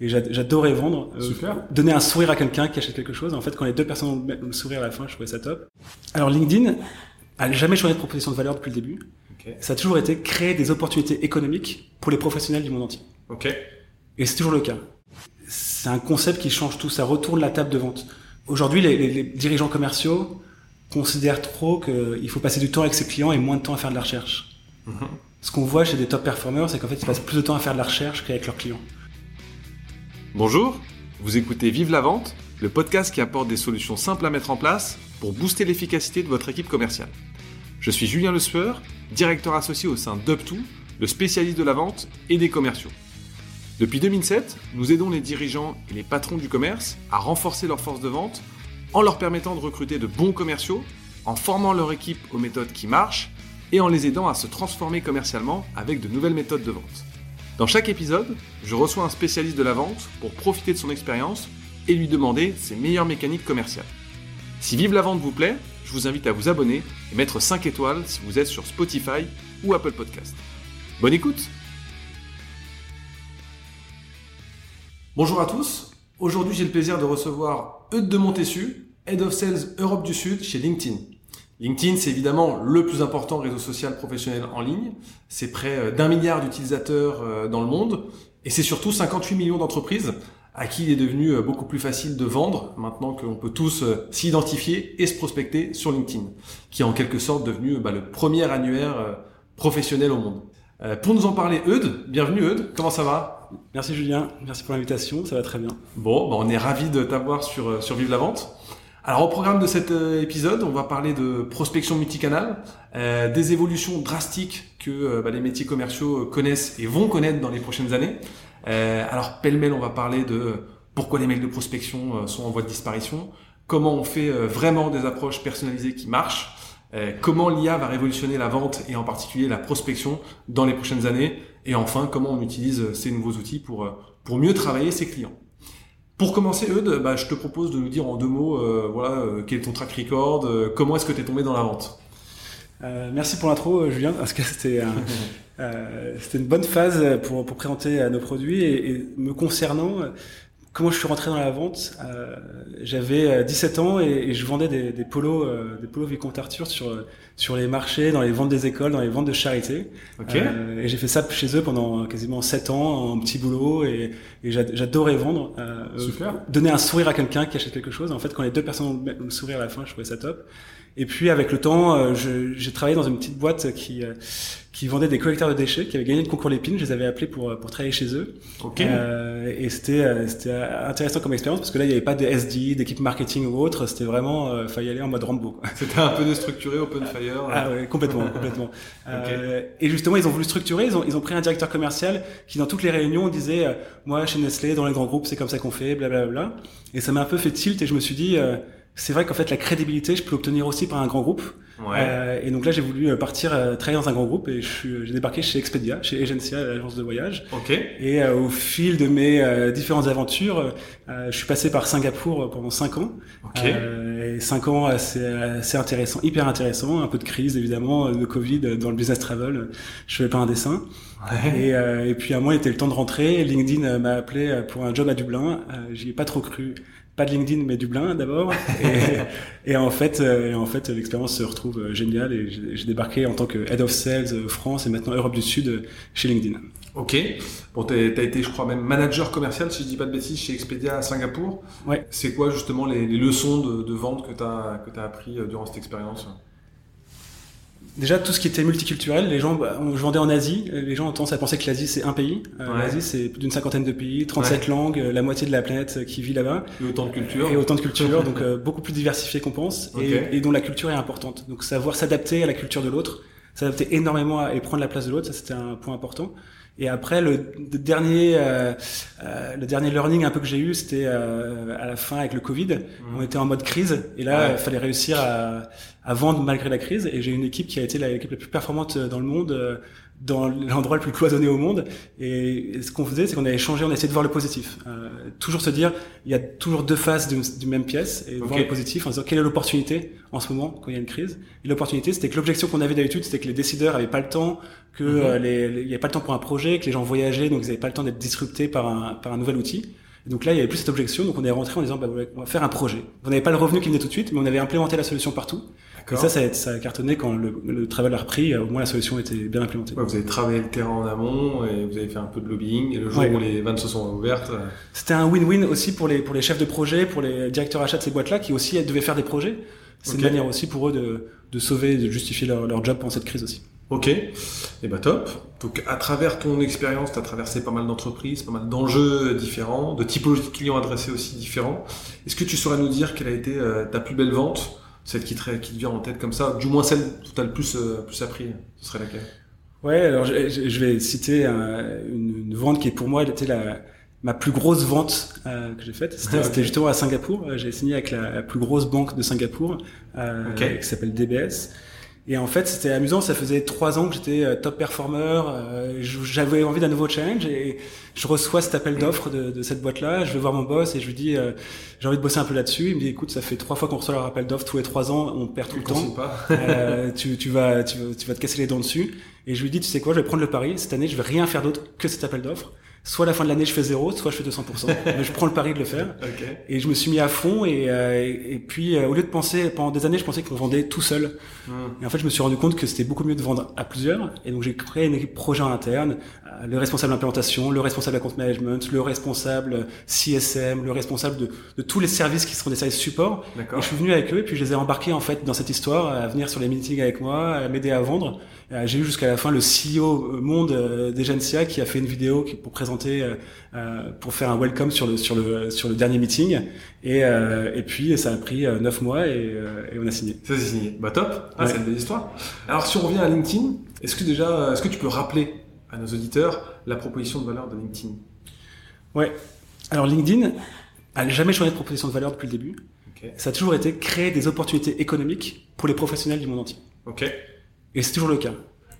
Et j'adorais vendre. Euh, Super. Donner un sourire à quelqu'un qui achète quelque chose. En fait, quand les deux personnes ont le sourire à la fin, je trouvais ça top. Alors LinkedIn a jamais changé de proposition de valeur depuis le début. Ça a toujours été créer des opportunités économiques pour les professionnels du monde entier. Ok. Et c'est toujours le cas. C'est un concept qui change tout. Ça retourne la table de vente. Aujourd'hui, les, les, dirigeants commerciaux considèrent trop qu'il faut passer du temps avec ses clients et moins de temps à faire de la recherche. Mm-hmm. Ce qu'on voit chez des top performers, c'est qu'en fait, ils passent plus de temps à faire de la recherche qu'avec leurs clients. Bonjour, vous écoutez Vive la Vente, le podcast qui apporte des solutions simples à mettre en place pour booster l'efficacité de votre équipe commerciale. Je suis Julien Le Sueur, directeur associé au sein d'UpTo, le spécialiste de la vente et des commerciaux. Depuis 2007, nous aidons les dirigeants et les patrons du commerce à renforcer leur force de vente en leur permettant de recruter de bons commerciaux, en formant leur équipe aux méthodes qui marchent et en les aidant à se transformer commercialement avec de nouvelles méthodes de vente. Dans chaque épisode, je reçois un spécialiste de la vente pour profiter de son expérience et lui demander ses meilleures mécaniques commerciales. Si Vive la vente vous plaît, je vous invite à vous abonner et mettre 5 étoiles si vous êtes sur Spotify ou Apple Podcast. Bonne écoute Bonjour à tous, aujourd'hui j'ai le plaisir de recevoir Eudes de Montessu, Head of Sales Europe du Sud chez LinkedIn. LinkedIn, c'est évidemment le plus important réseau social professionnel en ligne. C'est près euh, d'un milliard d'utilisateurs euh, dans le monde. Et c'est surtout 58 millions d'entreprises à qui il est devenu euh, beaucoup plus facile de vendre maintenant qu'on peut tous s'identifier et se prospecter sur LinkedIn, qui est en quelque sorte devenu bah, le premier annuaire professionnel au monde. Pour nous en parler, Eudes, bienvenue Eudes, comment ça va? Merci Julien, merci pour l'invitation, ça va très bien. Bon, bah, on est ravi de t'avoir sur, sur Vive la Vente. Alors au programme de cet euh, épisode, on va parler de prospection multicanal, euh, des évolutions drastiques que euh, bah, les métiers commerciaux connaissent et vont connaître dans les prochaines années. Alors pêle-mêle, on va parler de pourquoi les mails de prospection sont en voie de disparition, comment on fait vraiment des approches personnalisées qui marchent, comment l'IA va révolutionner la vente et en particulier la prospection dans les prochaines années, et enfin comment on utilise ces nouveaux outils pour, pour mieux travailler ses clients. Pour commencer, Eudes, bah, je te propose de nous dire en deux mots, euh, voilà, euh, quel est ton track record, euh, comment est-ce que tu es tombé dans la vente? Merci pour l'intro, Julien, parce que c'était c'était une bonne phase pour, pour présenter nos produits et, et me concernant comment je suis rentré dans la vente euh, J'avais 17 ans et, je vendais des, des polos, euh, des polos Vicomte Arthur sur sur les marchés, dans les ventes des écoles, dans les ventes de charité. Euh, et j'ai fait ça chez eux pendant quasiment 7 ans, en petit boulot, et, et j'adorais vendre. Super. Donner un sourire à quelqu'un qui achète quelque chose. En fait, quand les deux personnes ont le sourire à la fin, je trouvais ça top. Et puis avec le temps, j'ai travaillé dans une petite boîte qui qui vendaient des collecteurs de déchets, qui avaient gagné le concours Lépine. Je les avais appelés pour, pour travailler chez eux. Okay. Euh, et c'était euh, c'était intéressant comme expérience parce que là, il n'y avait pas de SD, d'équipe marketing ou autre. C'était vraiment, euh, fallait y aller en mode Rambo. C'était un peu déstructuré, open fire. Ah ouais, complètement, complètement. Euh, et justement, ils ont voulu structurer. Ils ont, ils ont pris un directeur commercial qui, dans toutes les réunions, disait, euh, moi, chez Nestlé, dans les grands groupes, c'est comme ça qu'on fait, blablabla. Bla, bla. Et ça m'a un peu fait tilt et je me suis dit, c'est vrai qu'en fait, la crédibilité, je peux l'obtenir aussi par un grand groupe. Ouais. Euh, et donc là, j'ai voulu euh, partir euh, travailler dans un grand groupe et j'ai débarqué chez Expedia, chez Agencia, l'agence de voyage. Ok. Et euh, au fil de mes euh, différentes aventures, je suis passé par Singapour pendant cinq ans. Ok. et cinq ans, c'est intéressant, hyper intéressant. Un peu de crise évidemment, de Covid dans le business travel. Je fais pas un dessin. Ouais. Et, et puis à moi, il était le temps de rentrer. LinkedIn m'a appelé pour un job à Dublin. J'y ai pas trop cru pas de LinkedIn mais Dublin d'abord et, et, en fait euh, et en fait l'expérience se retrouve euh, géniale et j'ai débarqué en tant que head of sales euh, France et maintenant Europe du Sud chez LinkedIn. Ok. Bon, t'as as été, je crois, même manager commercial, si je dis pas de bêtises, chez Expedia à Singapour. Ouais. C'est quoi justement les, les leçons de, de, vente que t'as que as appris durant cette expérience? Déjà, tout ce qui était multiculturel, les gens, bah, je vendais en Asie, les gens ont tendance à penser que l'Asie c'est un pays. Euh, ouais. L'Asie c'est plus d'une cinquantaine de pays, 37 ouais. langues, la moitié de la planète qui vit là-bas. Et autant de cultures. Et autant de cultures, donc euh, beaucoup plus diversifié qu'on pense, okay. et, et, dont la culture est importante. Donc savoir s'adapter à la culture de l'autre, s'adapter énormément à, et prendre la place de l'autre, ça c'était un point important. Et après, le, le dernier, euh, euh, le dernier learning un peu que j'ai eu, c'était euh, à la fin avec le Covid. Mmh. On était en mode crise, et là, il ouais. fallait réussir à, à, vendre malgré la crise. Et j'ai une équipe qui a été l'équipe la plus performante dans le monde dans l'endroit le plus cloisonné au monde. Et ce qu'on faisait, c'est qu'on avait changé, on a essayé de voir le positif. Euh, toujours se dire, il y a toujours deux faces d'une même pièce, et voir le positif en se disant quelle est l'opportunité en ce moment quand il y a une crise? Et l'opportunité, c'était que l'objection qu'on avait d'habitude, c'était que les décideurs avaient pas le temps, que euh, les, il n'y avait pas le temps pour un projet, que les gens voyageaient, donc ils n'avaient pas le temps d'être disruptés par un, par un nouvel outil. Et donc là, il y avait plus cette objection, donc on est rentré en disant, bah, on va faire un projet. On n'avait pas le revenu qui venait tout de suite, mais on avait implémenté la solution partout. Et ça, ça a, ça a cartonné quand le, le, travail a repris. Au moins, la solution était bien implémentée. vous avez travaillé le terrain en amont et vous avez fait un peu de lobbying. Et le jour où les vannes se sont ouvertes, euh, c'était un win-win aussi pour les pour les chefs de projet, pour les directeurs achats de ces boîtes-là qui aussi devaient faire des projets. C'est une manière aussi pour eux de, de sauver, de justifier leur, leur job pendant cette crise aussi. Ok, et eh ben top. Donc à travers ton expérience, tu as traversé pas mal d'entreprises, pas mal d'enjeux différents, de typologies de clients adressés aussi différents. Est-ce que tu saurais nous dire quelle a été euh, ta plus belle vente celle qui te, qui te vient en tête comme ça, du moins celle où tu as le plus, euh, plus appris, ce serait laquelle? Ouais, alors je, je vais citer une, une, vente qui est pour moi était la, ma plus grosse vente euh, que j'ai faite. C'était justement à Singapour. Euh, j'ai signé avec la, plus grosse banque de Singapour euh, qui s'appelle DBS. Et en fait, c'était amusant. Ça faisait trois ans que j'étais euh, top performer. Euh, j'avais envie d'un nouveau challenge et je reçois cet appel d'offres de, de, cette boîte-là. Je vais voir mon boss et je lui dis euh, j'ai envie de bosser un peu là-dessus. Il me dit écoute, ça fait trois fois qu'on reçoit leur appel d'offres tous les trois ans, on perd tout le temps. euh, tu, tu, vas, tu, tu, vas te casser les dents dessus. Et je lui dis tu sais quoi, je vais prendre le pari. Cette année, je vais rien faire d'autre que cet appel d'offres soit à la fin de l'année je fais zéro, soit je fais 200%. Mais je prends le pari de le faire. Et je me suis mis à fond et, euh, et, puis euh, au lieu de penser, pendant des années je pensais qu'on vendait tout seul. Hmm. Et en fait je me suis rendu compte que c'était beaucoup mieux de vendre à plusieurs. Et donc j'ai créé une équipe projet interne, euh, le responsable d'implémentation, le responsable account management, le responsable CSM, le responsable de, de tous les services qui seront des services support. Et je suis venu avec eux et puis je les ai embarqués en fait dans cette histoire, à venir sur les meetings avec moi, à m'aider à vendre. J'ai eu jusqu'à la fin le CEO monde d'Egencia qui a fait une vidéo pour présenter euh, euh, pour faire un welcome sur le sur le sur le dernier meeting et euh, et puis ça a pris neuf mois et, et on a signé. Ça c'est signé. Bah top. Ah, c'est une belle histoire. Alors si on revient à LinkedIn, est-ce que déjà est-ce que tu peux rappeler à nos auditeurs la proposition de valeur de LinkedIn? Ouais. Alors LinkedIn a jamais changé de proposition de valeur depuis le début. Ça a toujours été créer des opportunités économiques pour les professionnels du monde entier. Ok. Et c'est toujours le cas.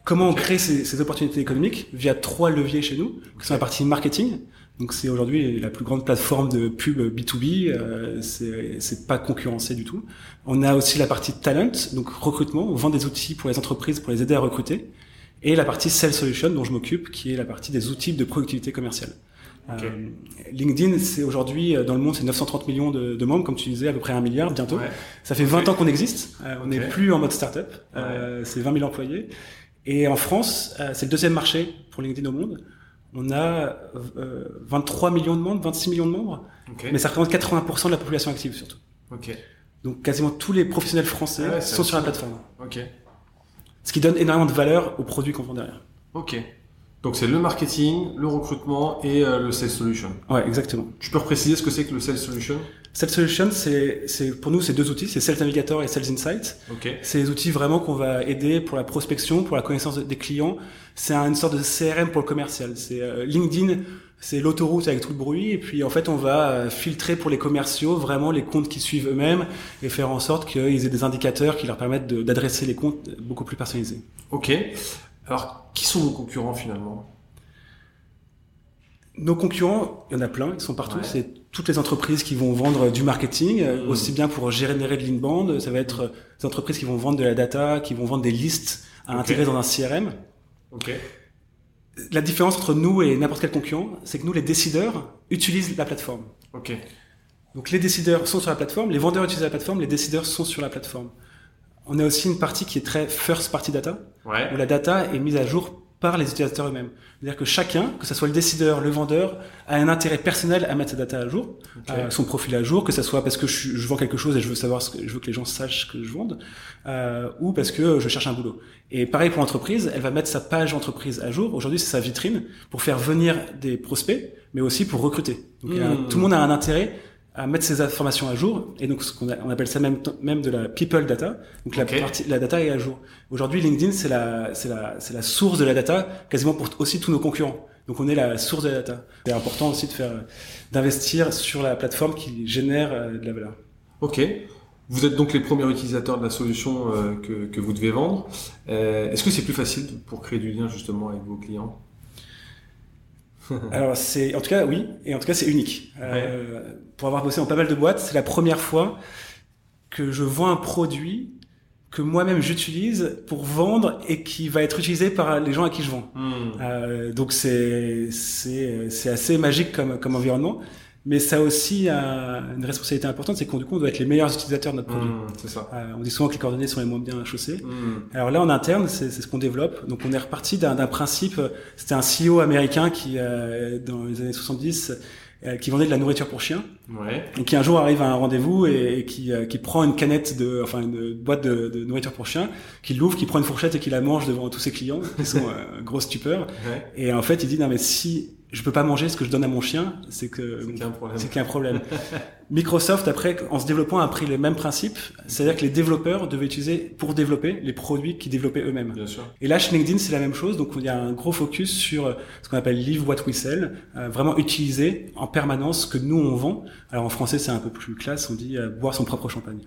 Comment on crée ces, ces, opportunités économiques Via trois leviers chez nous, qui sont la partie marketing. Donc c'est aujourd'hui la plus grande plateforme de pub B2B, euh, c'est pas concurrencé du tout. On a aussi la partie talent, donc recrutement, on vend des outils pour les entreprises pour les aider à recruter. Et la partie Sales Solution dont je m'occupe, qui est la partie des outils de productivité commerciale. Euh, LinkedIn, c'est aujourd'hui euh, dans le monde, c'est 930 millions de, de, membres, comme tu disais, à peu près un milliard bientôt. Ça fait 20 ans qu'on existe. Euh, on n'est plus en mode startup. Euh, c'est 20 000 employés. Et en France, euh, c'est le deuxième marché pour LinkedIn au monde. On a 23 euh, millions de membres, 26 millions de membres, mais ça représente 80% de la population active surtout. Donc quasiment tous les professionnels français ah sont sur la plateforme. Ce qui donne énormément de valeur aux produits qu'on vend derrière. Ok. Donc c'est le marketing, le recrutement et euh, le sales solution. Ouais, exactement. Tu peux préciser ce que c'est que le sales solution? Sales solution, c'est c'est pour nous c'est deux outils, c'est Sales Navigator et Sales Insight. Ok. C'est des outils vraiment qu'on va aider pour la prospection, pour la connaissance des clients. C'est une sorte de CRM pour le commercial. C'est euh, LinkedIn, c'est l'autoroute avec tout le bruit et puis en fait on va euh, filtrer pour les commerciaux vraiment les comptes qui suivent eux-mêmes et faire en sorte qu'ils aient des indicateurs qui leur permettent d'adresser les comptes beaucoup plus personnalisés. Ok. Alors, qui sont vos concurrents finalement? Nos concurrents, il y en a plein, ils sont partout. C'est toutes les entreprises qui vont vendre du marketing, euh, mmh. aussi bien pour générer de l'inbound, ça va être des entreprises qui vont vendre de la data, qui vont vendre des listes à intégrer dans un CRM. La différence entre nous et n'importe quel concurrent, c'est que nous, les décideurs, utilisent la plateforme. Donc les décideurs sont sur la plateforme, les vendeurs utilisent la plateforme, les décideurs sont sur la plateforme on a aussi une partie qui est très first party data, où la data est mise à jour par les utilisateurs eux-mêmes. C'est-à-dire que chacun, que ce soit le décideur, le vendeur, a un intérêt personnel à mettre sa data à jour, euh, son profil à jour, que ce soit parce que je, vends quelque chose et je veux savoir ce que je veux que les gens sachent que je vende, euh, ou parce que je cherche un boulot. Et pareil pour l'entreprise, elle va mettre sa page entreprise à jour. Aujourd'hui, c'est sa vitrine pour faire venir des prospects, mais aussi pour recruter. Donc, hmm. tout le monde a un intérêt à mettre ces informations à jour. Et donc ce qu'on on appelle ça même même de la people data. Donc la partie la data est à jour. Aujourd'hui LinkedIn c'est la c'est la c'est la source de la data quasiment pour aussi tous nos concurrents. Donc on est la source de la data. C'est important aussi de faire d'investir sur la plateforme qui génère euh, de la valeur. Ok. Vous êtes donc les premiers utilisateurs de la solution euh, que, que, vous devez vendre. Euh, Est-ce que c'est plus facile pour créer du lien justement avec vos clients? Alors c'est, en tout cas oui, et en tout cas c'est unique. Euh, pour avoir bossé dans pas mal de boîtes, c'est la première fois que je vends un produit que moi-même j'utilise pour vendre et qui va être utilisé par les gens à qui je vends. Hmm. Euh, donc c'est c'est c'est assez magique comme comme environnement. Mais ça a aussi une responsabilité importante, c'est qu'on du coup on doit être les meilleurs utilisateurs de notre produit. C'est ça. Euh, on dit souvent que les coordonnées sont les moins bien chaussées. Hmm. Alors là en interne, c'est ce qu'on développe. Donc on est reparti d'un principe. C'était un CEO américain qui euh, dans les années 70 euh, qui vendait de la nourriture pour chiens, ouais. et qui un jour arrive à un rendez-vous et, qui, euh, qui prend une canette de, enfin une boîte de, de nourriture pour chiens, qui l'ouvre, qui prend une fourchette et qui la mange devant tous ses clients, qui sont euh, grosse stupeur. Ouais. Et en fait, il dit non mais si je peux pas manger ce que je donne à mon chien, c'est que c'est qu'il y a un problème. C'est qu'il y a un problème. Microsoft, après, en se développant, a pris les mêmes principes. C'est-à-dire que les développeurs devaient utiliser pour développer les produits qu'ils développaient eux-mêmes. Bien sûr. Et là, chez LinkedIn, c'est la même chose. Donc, il y a un gros focus sur ce qu'on appelle Live What We Sell, euh, vraiment utiliser en permanence ce que nous on vend. Alors en français, c'est un peu plus classe. On dit euh, boire son propre champagne.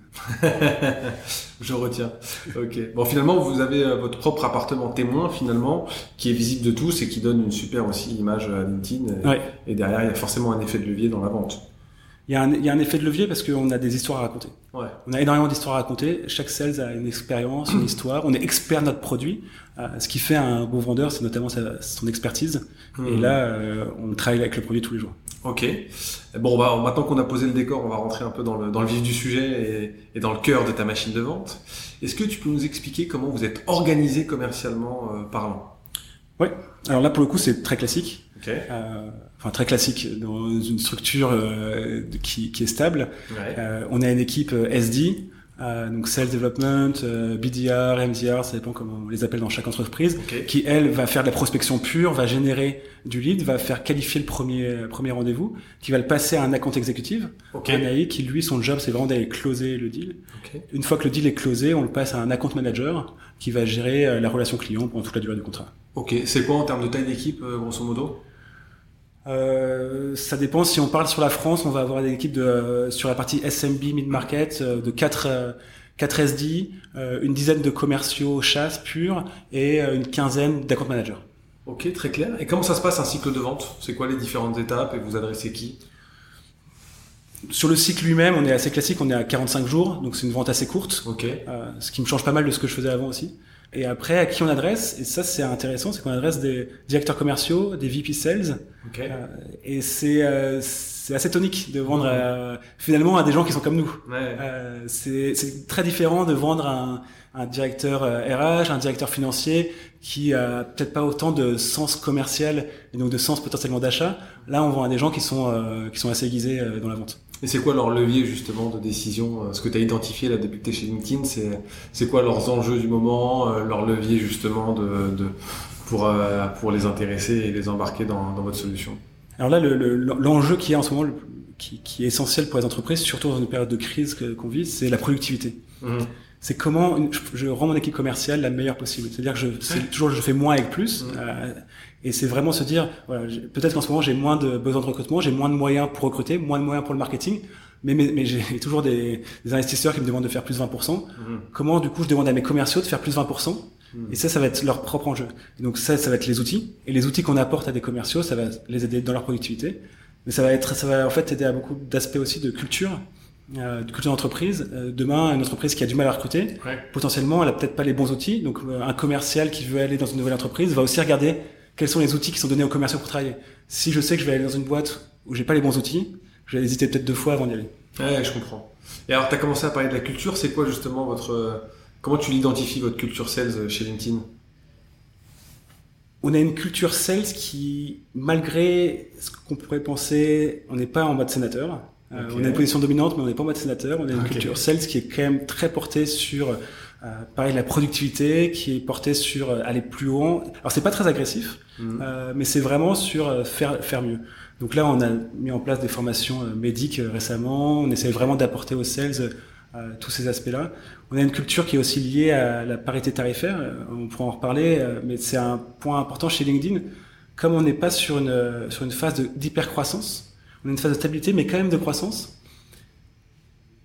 Je retiens. Ok. Bon, finalement, vous avez euh, votre propre appartement témoin, finalement, qui est visible de tous et qui donne une super aussi image à LinkedIn. Et, Ouais. et derrière, il y a forcément un effet de levier dans la vente. Il y, a un, il y a un effet de levier parce qu'on a des histoires à raconter. Ouais. On a énormément d'histoires à raconter. Chaque sales a une expérience, une histoire. On est expert de notre produit. Euh, ce qui fait un bon vendeur, c'est notamment sa- son expertise. Et Mhm. là, euh, on travaille avec le produit tous les jours. Ok. Bon, bah, maintenant qu'on a posé le décor, on va rentrer un peu dans le, dans le vif du sujet et, et dans le cœur de ta machine de vente. Est-ce que tu peux nous expliquer comment vous êtes organisé commercialement euh, parlant? Alors là, pour le coup, c'est très classique. Ok. Euh, enfin, très classique dans une structure euh, qui, qui est stable. Ouais. Euh, on a une équipe SD, euh, donc Sales Development, euh, BDR, MDR, ça dépend comment on les appelle dans chaque entreprise, Ok. qui elle va faire de la prospection pure, va générer du lead, va faire qualifier le premier euh, premier rendez-vous, qui va le passer à un account exécutif, Ok. un AI qui lui son job c'est vraiment d'aller closer le deal. Ok. Une fois que le deal est closé, on le passe à un account manager qui va gérer la relation client pendant toute la durée du contrat. Ok. C'est quoi en termes de taille d'équipe, grosso modo? Euh, ça dépend. Si on parle sur la France, on va avoir des équipes de, euh, sur la partie SMB mid market euh, de 4 euh, 4 SD, une dizaine de commerciaux chasse purs et une quinzaine d'account managers. Ok, très clair. Et comment ça se passe un cycle de vente? C'est quoi les différentes étapes et vous adressez qui? Sur le cycle lui-même, on est assez classique, on est à 45 jours, donc c'est une vente assez courte, Ok. euh, ce qui me change pas mal de ce que je faisais avant aussi. Et après, à qui on adresse Et ça, c'est intéressant, c'est qu'on adresse des directeurs commerciaux, des VP sales, Ok. euh, et c'est euh, c'est assez tonique de vendre à- finalement à des gens qui sont comme nous. Ouais. Euh, c'est c'est très différent de vendre un, un directeur euh, RH, un directeur financier qui a peut-être pas autant de sens commercial et donc de sens potentiellement d'achat. Là, on vend à des gens qui sont euh, qui sont assez aiguisés euh, dans la vente. Et c'est quoi leur levier justement de décision euh, Ce que tu as identifié là depuis que tu chez LinkedIn, c'est c'est quoi leurs enjeux du moment, euh, leur levier justement de, de pour euh, pour les intéresser et les embarquer dans, dans votre solution? Alors là, le- le- l'enjeu qui est en ce moment, le- qui, qui est essentiel pour les entreprises, surtout dans une période de crise qu'on vit, c'est la productivité. C'est comment je, rends mon équipe commerciale la meilleure possible. C'est-à-dire que je, c'est toujours je fais moins avec plus. Euh, et c'est vraiment se dire, voilà, peut-être qu'en ce moment j'ai moins de besoin de recrutement, j'ai moins de moyens pour recruter, moins de moyens pour le marketing, mais, mais, mais j'ai toujours des, des investisseurs qui me demandent de faire plus 20%. Comment du coup je demande à mes commerciaux de faire plus 20% Mhm. Et ça, ça va être leur propre enjeu. Et donc ça, ça va être les outils. Et les outils qu'on apporte à des commerciaux, ça va les aider dans leur productivité. Mais ça va être, ça va en fait aider à beaucoup d'aspects aussi de culture, euh, de culture d'entreprise. Euh, demain, une entreprise qui a du mal à recruter, Ouais. potentiellement, elle a peut-être pas les bons outils. Donc euh, un commercial qui veut aller dans une nouvelle entreprise va aussi regarder quels sont les outils qui sont donnés aux commerciaux pour travailler. Si je sais que je vais aller dans une boîte où j'ai pas les bons outils, je vais hésiter peut-être deux fois avant d'y aller. Ouais, je comprends. Et alors, tu as commencé à parler de la culture. C'est quoi justement votre euh, comment tu l'identifies votre culture sales euh, chez LinkedIn? On a une culture sales qui, malgré ce qu'on pourrait penser, on n'est pas en mode sénateur. Euh. On a une position dominante, mais on n'est pas en mode sénateur. On a une culture sales qui est quand même très portée sur, euh, pareil, la productivité, qui est portée sur euh, aller plus haut. Alors c'est pas très agressif, Mhm. euh, mais c'est vraiment sur euh, faire faire mieux. Donc là, on a mis en place des formations euh, médiques récemment. On essaie vraiment d'apporter aux sales euh, tous ces aspects-là. On a une culture qui est aussi liée à la parité tarifaire. On pourra en reparler, mais c'est un point important chez LinkedIn. Comme on n'est pas sur une sur une phase d'hypercroissance, on a une phase de stabilité, mais quand même de croissance.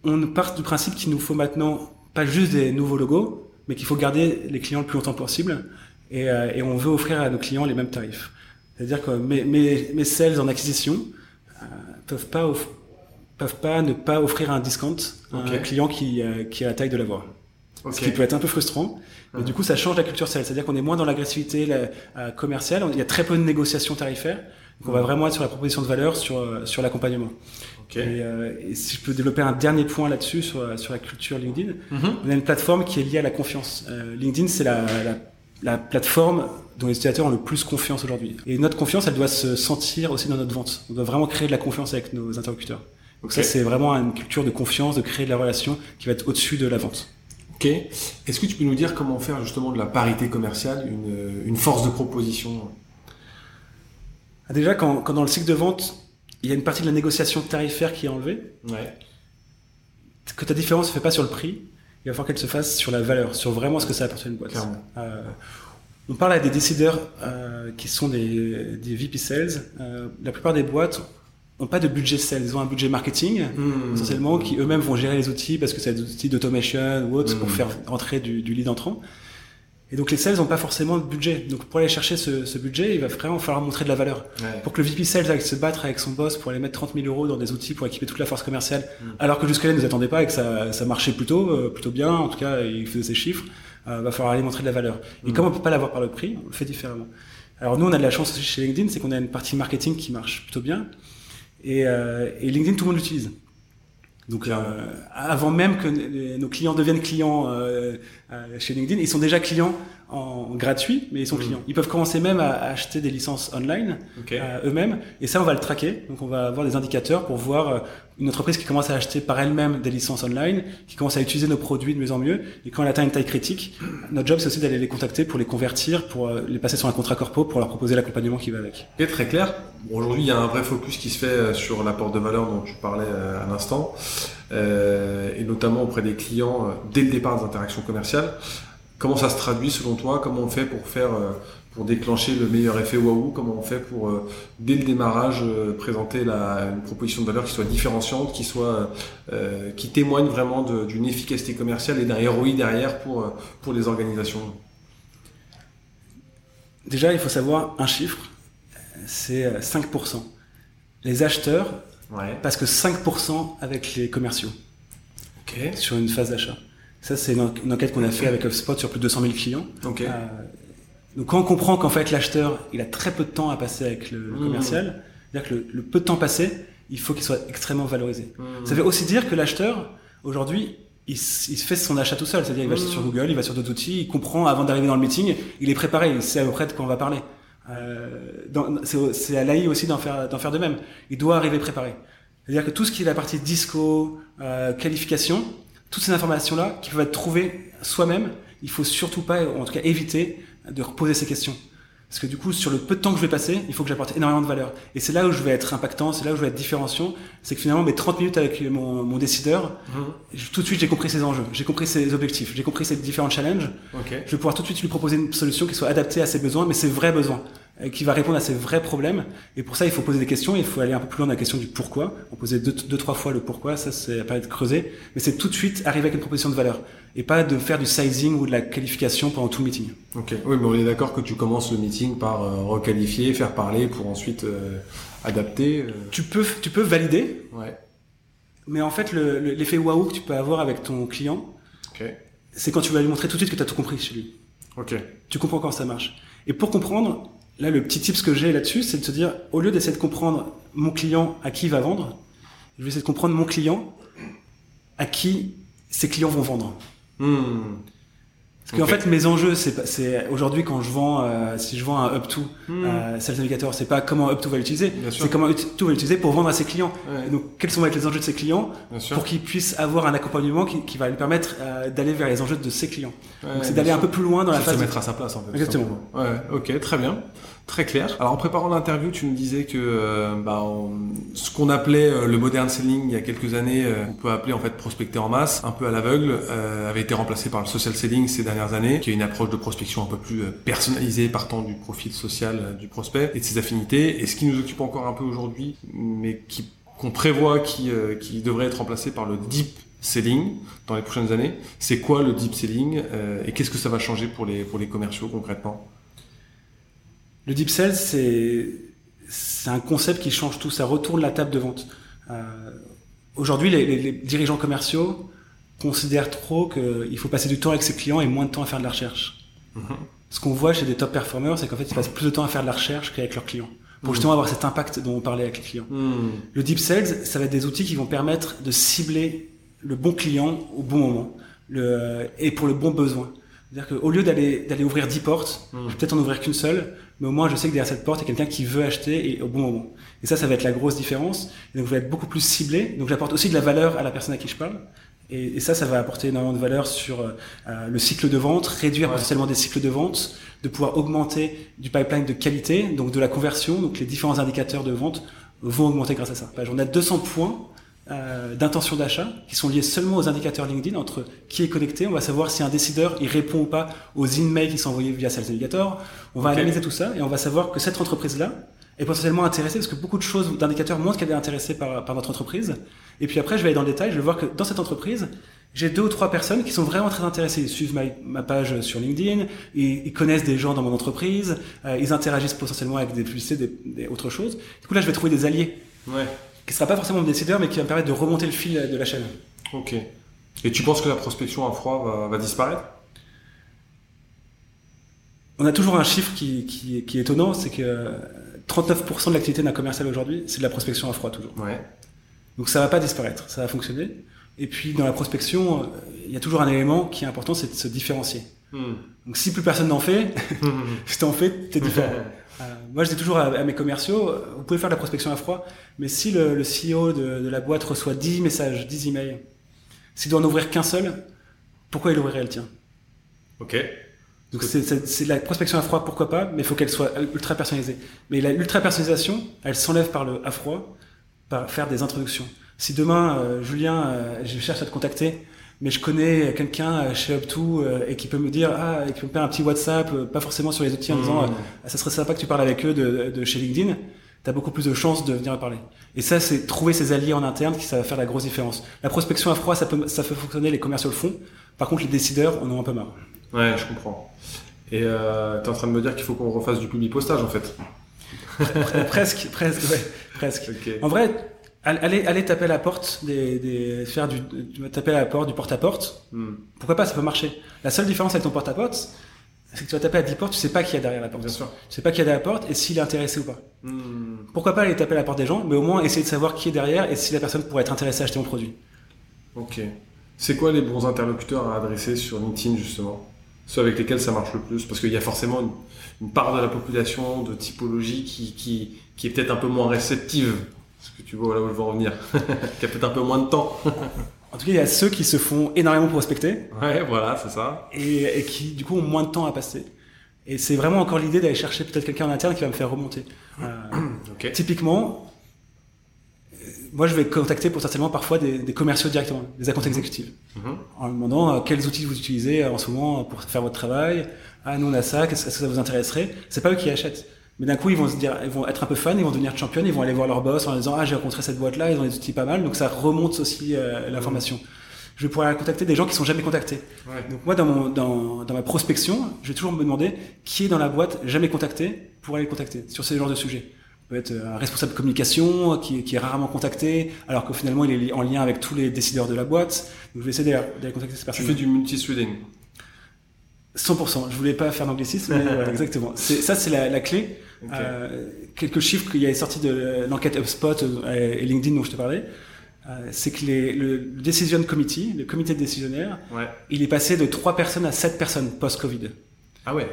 on part du principe qu'il nous faut maintenant pas juste des nouveaux logos, mais qu'il faut garder les clients le plus longtemps possible. Et, euh, et on veut offrir à nos clients les mêmes tarifs. C'est-à-dire que mes, mes, mes sales en acquisition euh, peuvent pas peuvent pas ne pas offrir un discount à un client qui, euh, qui a la taille de la voix. Ce qui peut être un peu frustrant. Mais du coup, ça change la culture sales. C'est-à-dire qu'on est moins dans l'agressivité euh, commerciale. Il y a très peu de négociations tarifaires. Donc, on va vraiment être sur la proposition de valeur, sur, euh, sur l'accompagnement. Et, euh, et, si je peux développer un dernier point là-dessus, sur, sur la culture LinkedIn, mhm. on a une plateforme qui est liée à la confiance. Euh, LinkedIn, c'est la, la, la, plateforme dont les utilisateurs ont le plus confiance aujourd'hui. Et notre confiance, elle doit se sentir aussi dans notre vente. On doit vraiment créer de la confiance avec nos interlocuteurs. Donc ça, c'est vraiment une culture de confiance, de créer de la relation qui va être au-dessus de la vente. Ok. Est-ce que tu peux nous dire comment faire justement de la parité commerciale une, une force de proposition? Ah, Déjà, quand, quand, dans le cycle de vente, il y a une partie de la négociation tarifaire qui est enlevée, ouais. que ta différence ne se fait pas sur le prix, il va falloir qu'elle se fasse sur la valeur, sur vraiment ce que ça apporte à une boîte. Euh, on parle à des décideurs euh, qui sont des, des VP Sales. Euh, la plupart des boîtes n'ont pas de budget sales, ils ont un budget marketing mmh. essentiellement qui eux-mêmes vont gérer les outils parce que c'est des outils d'automation ou autres pour mmh. faire rentrer du, du, lead entrant. Et donc les sales n'ont pas forcément de budget. Donc pour aller chercher ce, ce budget, il va vraiment falloir montrer de la valeur. Pour que le VP sales aille se battre avec son boss pour aller mettre 30 000 euros dans des outils pour équiper toute la force commerciale, mmh. alors que jusque-là, ils ne nous attendaient pas et que ça, ça marchait plutôt, euh, plutôt bien. En tout cas, il faisait ses chiffres. Euh, va falloir aller montrer de la valeur. Et comme on peut pas l'avoir par le prix, on le fait différemment. Alors nous, on a de la chance aussi chez LinkedIn, c'est qu'on a une partie marketing qui marche plutôt bien. Et, euh, et LinkedIn, tout le monde l'utilise. Donc euh, avant même que nos clients deviennent clients euh, euh, chez LinkedIn, ils sont déjà clients en, gratuit, mais ils sont mmh. clients. Ils peuvent commencer même à, acheter des licences online euh, eux-mêmes, et ça on va le traquer. Donc on va avoir des indicateurs pour voir euh, une entreprise qui commence à acheter par elle-même des licences online, qui commence à utiliser nos produits de mieux en mieux, et quand elle atteint une taille critique, notre job c'est aussi d'aller les contacter pour les convertir, pour euh, les passer sur un contrat corpo, pour leur proposer l'accompagnement qui va avec. Et très clair. Aujourd'hui il y a un vrai focus qui se fait sur l'apport de valeur dont tu parlais à l'instant, et notamment auprès des clients dès le départ des interactions commerciales. Comment ça se traduit selon toi? Comment on fait pour faire euh, pour déclencher le meilleur effet waouh Comment on fait pour euh, dès le démarrage euh, présenter la, une proposition de valeur qui soit différenciante, qui soit qui témoigne vraiment d'une efficacité commerciale et d'un ROI derrière pour pour les organisations Déjà, il faut savoir un chiffre, c'est 5%. Les acheteurs ouais. parce que 5% avec les commerciaux okay. sur une phase d'achat. Ça, c'est une, enquête qu'on a fait avec HubSpot sur plus de 200 000 clients. Okay. Donc, quand on comprend qu'en fait, l'acheteur, il a très peu de temps à passer avec le, mmh. commercial, c'est-à-dire que le, peu de temps passé, il faut qu'il soit extrêmement valorisé. Mmh. Ça veut aussi dire que l'acheteur, aujourd'hui, il, il, fait son achat tout seul. C'est-à-dire, il va mmh. sur Google, il va sur d'autres outils, il comprend avant d'arriver dans le meeting, il est préparé, il sait à peu près de quoi on va parler. Euh, c'est à l'AI aussi d'en faire, faire de même. Il doit arriver préparé. C'est-à-dire que tout ce qui est la partie disco, euh, qualification, toutes ces informations-là qui peuvent être trouvées soi-même, il faut surtout pas, ou en tout cas éviter, de reposer ces questions. Parce que du coup, sur le peu de temps que je vais passer, il faut que j'apporte énormément de valeur. Et c'est là où je vais être impactant, c'est là où je vais être différenciant. C'est que finalement, mes 30 minutes avec mon, mon décideur, mmh. tout de suite, j'ai compris ses enjeux, j'ai compris ses objectifs, j'ai compris ses différents challenges. Okay. Je vais pouvoir tout de suite lui proposer une solution qui soit adaptée à ses besoins, mais ses vrais besoins qui va répondre à ses vrais problèmes. Et pour ça, il faut poser des questions. Il faut aller un peu plus loin dans la question du pourquoi. On posait deux, deux trois fois le pourquoi. Ça, c'est pas être creusé. Mais c'est tout de suite arriver avec une proposition de valeur. Et pas de faire du sizing ou de la qualification pendant tout le meeting. Ok. Oui, mais on est d'accord que tu commences le meeting par euh, requalifier, faire parler pour ensuite euh, adapter. Euh. Tu peux, tu peux valider. Ouais. Mais en fait, l'effet le, waouh que tu peux avoir avec ton client, okay. c'est quand tu vas lui montrer tout de suite que tu as tout compris chez lui. Ok. Tu comprends comment ça marche. Et pour comprendre, Là, le petit tips que j'ai là-dessus, c'est de se dire, au lieu d'essayer de comprendre mon client à qui il va vendre, je vais essayer de comprendre mon client à qui ses clients vont vendre. Hmm. Parce qu'en fait, mes enjeux, c'est aujourd'hui quand je vends, euh, si je vends un up to hmm. euh, Sales Navigator, c'est pas comment up to va l'utiliser, c'est comment up to va l'utiliser pour vendre à ses clients. donc, quels sont les enjeux de ses clients pour qu'ils puissent avoir un accompagnement qui, qui va lui permettre euh, d'aller vers les enjeux de ses clients. donc, c'est d'aller un peu plus loin dans la phase. Se mettre à sa place, en fait. Exactement. Ouais, ok, très bien. Très clair. Alors en préparant l'interview, tu nous disais que euh, bah, ce qu'on appelait euh, le modern selling il y a quelques années, euh, on peut appeler en fait prospecter en masse, un peu à l'aveugle, avait été remplacé par le social selling ces dernières années, qui est une approche de prospection un peu plus personnalisée partant du profil social du prospect et de ses affinités. Et ce qui nous occupe encore un peu aujourd'hui, mais qui qu'on prévoit qui, devrait être remplacé par le deep selling dans les prochaines années. C'est quoi le deep selling et qu'est-ce que ça va changer pour les commerciaux concrètement? Le deep sell, c'est, c'est un concept qui change tout. Ça retourne la table de vente. Euh, aujourd'hui, les, les, dirigeants commerciaux considèrent trop qu'il faut passer du temps avec ses clients et moins de temps à faire de la recherche. Mm-hmm. Ce qu'on voit chez des top performers, c'est qu'en fait, ils passent plus de temps à faire de la recherche qu'avec leurs clients pour justement avoir cet impact dont on parlait avec les clients. Hmm. Le deep sales, ça va être des outils qui vont permettre de cibler le bon client au bon moment le, et pour le bon besoin. C'est-à-dire qu'au lieu d'aller d'aller ouvrir 10 portes, vais peut-être en ouvrir qu'une seule, mais au moins je sais que derrière cette porte, il y a quelqu'un qui veut acheter et au bon moment. Et ça, ça va être la grosse différence. Et donc je vais être beaucoup plus ciblé. Donc j'apporte aussi de la valeur à la personne à qui je parle. Et, et, ça, ça va apporter énormément de valeur sur euh, le cycle de vente, réduire potentiellement des cycles de vente, de pouvoir augmenter du pipeline de qualité, donc de la conversion. Donc les différents indicateurs de vente vont augmenter grâce à ça. On a 200 points euh, d'intention d'achat qui sont liés seulement aux indicateurs LinkedIn entre qui est connecté. On va savoir si un décideur il répond ou pas aux emails qui sont envoyés via Sales Navigator. On va analyser tout ça et on va savoir que cette entreprise-là est potentiellement intéressée parce que beaucoup de choses d'indicateurs montrent qu'elle est intéressée par, par notre entreprise. Et puis après, je vais aller dans le détail, je vais voir que dans cette entreprise, j'ai deux ou trois personnes qui sont vraiment très intéressées. Ils suivent ma, page sur LinkedIn, ils, ils, connaissent des gens dans mon entreprise, euh, ils interagissent potentiellement avec des publicités, des, des, autres choses. Du coup, là, je vais trouver des alliés. Ouais. Qui ne sera pas forcément mon décideur, mais qui va me permettre de remonter le fil de la chaîne. Ok. Et tu penses que la prospection à froid va, va disparaître? On a toujours un chiffre qui, qui, qui est étonnant, c'est que 39% de l'activité d'un commercial aujourd'hui, c'est de la prospection à froid toujours. Ouais. Donc ça va pas disparaître, ça va fonctionner. Et puis dans la prospection, euh, il y a toujours un élément qui est important, c'est de se différencier. Hmm. Donc si plus personne n'en fait, si t'en fais, t'es différent. euh, moi je dis toujours à, mes commerciaux, euh, vous pouvez faire de la prospection à froid, mais si le, le CEO de, de, la boîte reçoit 10 messages, 10 emails, s'il doit en ouvrir qu'un seul, pourquoi il ouvrirait le tien? Ok. Donc c'est la prospection à froid, pourquoi pas, mais il faut qu'elle soit ultra personnalisée. Mais l'ultra personnalisation, elle s'enlève par le à froid, par faire des introductions. Si demain, euh, Julien, euh, je cherche à te contacter, mais je connais quelqu'un euh, chez Up2 et qui peut me dire, ah, et qui peut me faire un petit WhatsApp, pas forcément sur les outils, en disant, ah, ça serait sympa que tu parles avec eux de, de chez LinkedIn, tu as beaucoup plus de chances de venir parler. Et ça, c'est trouver ces alliés en interne qui ça va faire la grosse différence. La prospection à froid, ça peut, ça fait fonctionner, les commerciaux le font. Par contre, les décideurs on en ont un peu marre. Ouais, je comprends. Et euh, tu es en train de me dire qu'il faut qu'on refasse du public postage en fait. presque, presque, ouais, presque. En vrai, aller, aller taper à la porte, des, des, faire du, taper à la porte, du porte-à-porte, hmm. pourquoi pas, ça peut marcher. La seule différence avec ton porte-à-porte, c'est que tu vas taper à 10 portes, tu sais pas qui y a derrière la porte. Bien sûr. Tu sais pas qui y a derrière la porte et s'il est intéressé ou pas. Hmm. Pourquoi pas aller taper à la porte des gens, mais au moins essayer de savoir qui est derrière et si la personne pourrait être intéressée à acheter mon produit. Ok. C'est quoi les bons interlocuteurs à adresser sur LinkedIn justement? Ceux avec lesquels ça marche le plus? Parce qu'il y a forcément une, part de la population, de typologie qui, qui, qui est peut-être un peu moins réceptive ce que tu vois là où je veux en venir, qui a peut-être un peu moins de temps. en tout cas, il y a ceux qui se font énormément prospecter. Ouais, voilà, c'est ça. Et, qui, du coup, ont moins de temps à passer. Et c'est vraiment encore l'idée d'aller chercher peut-être quelqu'un en interne qui va me faire remonter. Euh, Typiquement, moi, je vais contacter potentiellement parfois des, des commerciaux directement, des accounts exécutifs, mhm. en demandant euh, quels outils vous utilisez en ce moment pour faire votre travail? Ah, nous on a ça, est-ce que ça vous intéresserait? C'est pas eux qui achètent. Mais d'un coup, ils vont se dire, ils vont être un peu fans, ils vont devenir champions, ils vont aller voir leur boss en disant ah j'ai rencontré cette boîte là, ils ont des outils pas mal, donc ça remonte aussi euh, l'information. Je vais pouvoir contacter des gens qui sont jamais contactés. Donc moi dans, mon, dans, dans ma prospection, je vais toujours me demander qui est dans la boîte jamais contacté pour aller contacter sur ce genre de sujet. Peut être un responsable de communication qui, qui est rarement contacté, alors que finalement il est en lien avec tous les décideurs de la boîte. Donc je vais essayer d'aller contacter ces personnes. Tu fais du multi-threading 100%. Je voulais pas faire d'anglicisme, mais exactement. Ça, c'est la, la, clé. Euh, quelques chiffres qu'il y a sorti de l'enquête HubSpot euh, et LinkedIn dont je te parlais. Euh, c'est que les, le Decision Committee, le comité décisionnaire, ouais. il est passé de 3 personnes à 7 personnes post-Covid. Ah ouais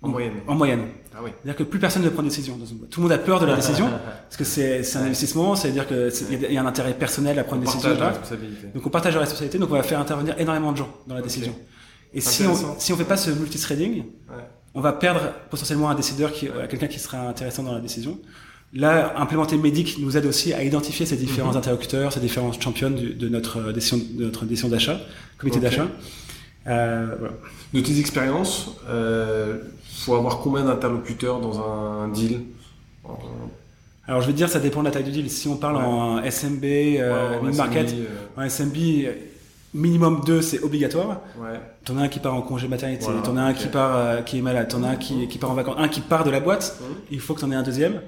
En moyenne En moyenne. Ah oui. C'est-à-dire que plus personne ne prend de décision dans une boîte. Tout le monde a peur de la décision, parce que c'est un investissement, c'est-à-dire qu'il y a un intérêt personnel à prendre une décision. La responsabilité. Donc on partage la responsabilité, donc on va faire intervenir énormément de gens dans la décision. Et si on, si on fait pas ce multithreading, ouais. on va perdre potentiellement un décideur qui, euh, quelqu'un qui sera intéressant dans la décision. Là, implémenter Medic nous aide aussi à identifier ces différents mhm. interlocuteurs, ces différents champions de notre euh, décision, de notre décision d'achat, comité d'achat. Euh, voilà. De tes expériences, euh, faut avoir combien d'interlocuteurs dans un deal Alors je vais te dire, ça dépend de la taille du deal. Si on parle en SMB, euh, ouais, market, en SMB, minimum deux, c'est obligatoire. Ouais. T'en as un qui part en congé maternité, Voilà, t'en as un qui part, euh, qui est malade, t'en as un qui, qui part en vacances, un qui part de la boîte. Mhm. Il faut que t'en aies un deuxième.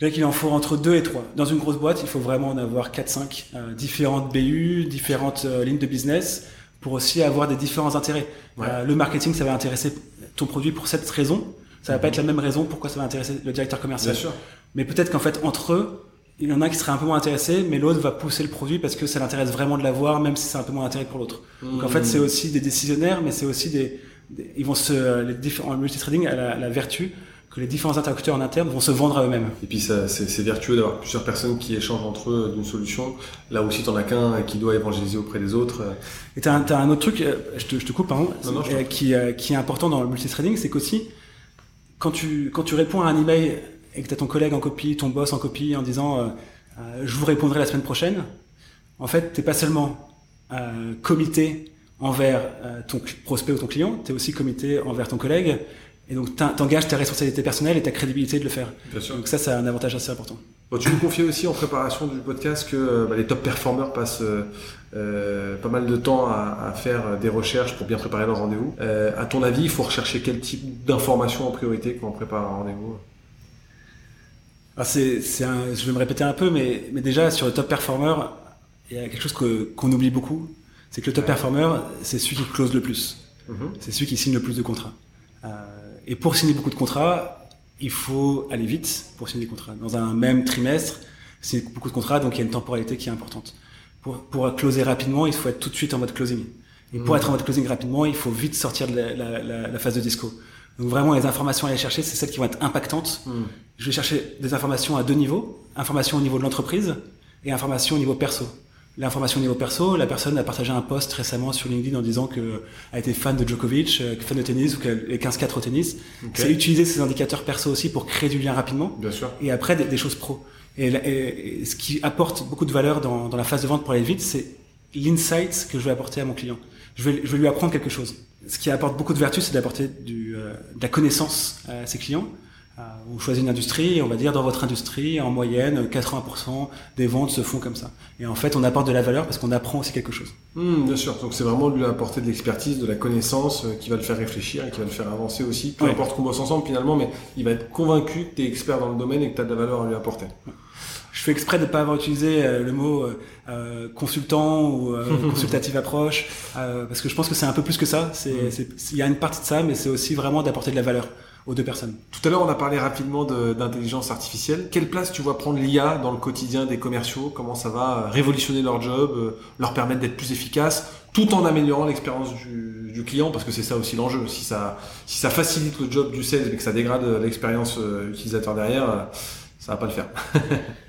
Là qu'il en faut entre deux et trois. Dans une grosse boîte, il faut vraiment en avoir 4-5 euh, différentes BU, différentes euh, lignes de business pour aussi avoir des différents intérêts. Ouais. Euh, le marketing, ça va intéresser ton produit pour cette raison. Ça va pas être la même raison pourquoi ça va intéresser le directeur commercial. Bien sûr. Mais peut-être qu'en fait, entre eux, il y en a un qui serait un peu moins intéressé, mais l'autre va pousser le produit parce que ça l'intéresse vraiment de l'avoir, même si c'est un peu moins d'intérêt pour l'autre. Donc en fait, c'est aussi des décisionnaires, mais c'est aussi des, des- ils vont se, les différents, en multitrading a la, la vertu que les différents interlocuteurs en interne vont se vendre à eux-mêmes. Et puis c'est vertueux d'avoir plusieurs personnes qui échangent entre eux d'une solution. Là aussi, t'en as qu'un qui doit évangéliser auprès des autres. Et t'as un, un autre truc, euh, je te, je te coupe, pardon, Non, non, je t'en euh, qui, euh, qui est important dans le multitrading, c'est qu'aussi, quand tu, quand tu réponds à un email et que t'as ton collègue en copie, ton boss en copie, en disant euh, euh, je vous répondrai la semaine prochaine, en fait, t'es pas seulement euh, comité envers ton prospect ou ton client, t'es aussi comité envers ton collègue, et donc t'en- t'engages ta responsabilité personnelle et ta crédibilité de le faire. Bien sûr. Donc ça, c'est un avantage assez important. Bon, tu nous confiais aussi en préparation du podcast que bah, les top performers passent euh, pas mal de temps à, à faire des recherches pour bien préparer leur rendez-vous. Euh, à ton avis, il faut rechercher quel type d'informations en priorité quand on prépare un rendez-vous? C'est, c'est un, je vais me répéter un peu, mais, mais déjà sur le top performer, il y a quelque chose que, qu'on oublie beaucoup, c'est que le top Ouais. performer, c'est celui qui close le plus, Mhm. c'est celui qui signe le plus de contrats. Euh, et pour signer beaucoup de contrats, il faut aller vite pour signer des contrats. Dans un même trimestre, signer beaucoup de contrats, donc il y a une temporalité qui est importante. Pour, pour closer rapidement, il faut être tout de suite en mode closing. Et pour Mhm. être en mode closing rapidement, il faut vite sortir de la, la- la- la phase de disco. Donc vraiment, les informations à aller chercher, c'est celles qui vont être impactantes Mhm. je vais chercher des informations à deux niveaux. Information au niveau de l'entreprise et information au niveau perso. L'information au niveau perso, la personne a partagé un post récemment sur LinkedIn en disant qu'elle était fan de Djokovic, euh, fan de tennis ou qu'elle est 15-4 au tennis. C'est utiliser ces indicateurs perso aussi pour créer du lien rapidement Bien sûr. et après des, des choses pro. Et, la- et- et ce qui apporte beaucoup de valeur dans, dans la phase de vente pour aller vite, c'est l'insight que je vais apporter à mon client. Je vais, je vais lui apprendre quelque chose. Ce qui apporte beaucoup de vertu, c'est d'apporter du, euh, de la connaissance à ses clients. Euh, on choisit une industrie et on va dire dans votre industrie, en moyenne, 80% des ventes se font comme ça. Et en fait, on apporte de la valeur parce qu'on apprend aussi quelque chose. Mhm, bien sûr. Donc c'est vraiment lui apporter de l'expertise, de la connaissance euh, qui va le faire réfléchir et qui va le faire avancer aussi. Peu Ouais. importe qu'on bosse ensemble finalement, mais il va être convaincu que tu es expert dans le domaine et que tu as de la valeur à lui apporter. Je fais exprès de ne pas avoir utilisé euh, le mot euh, euh, consultant ou euh, consultative approche, euh, parce que je pense que c'est un peu plus que ça. C'est, Mm. c'est- il y a une partie de ça, mais c'est aussi vraiment d'apporter de la valeur aux deux personnes. Tout à l'heure, on a parlé rapidement de- d'intelligence artificielle. Quelle place tu vois prendre l'IA dans le quotidien des commerciaux? Comment ça va révolutionner leur job, euh, leur permettre d'être plus efficaces, tout en améliorant l'expérience du, du client? Parce que c'est ça aussi l'enjeu. Si ça, si ça facilite le job du sales mais que ça dégrade l'expérience utilisateur derrière, ça va pas le faire.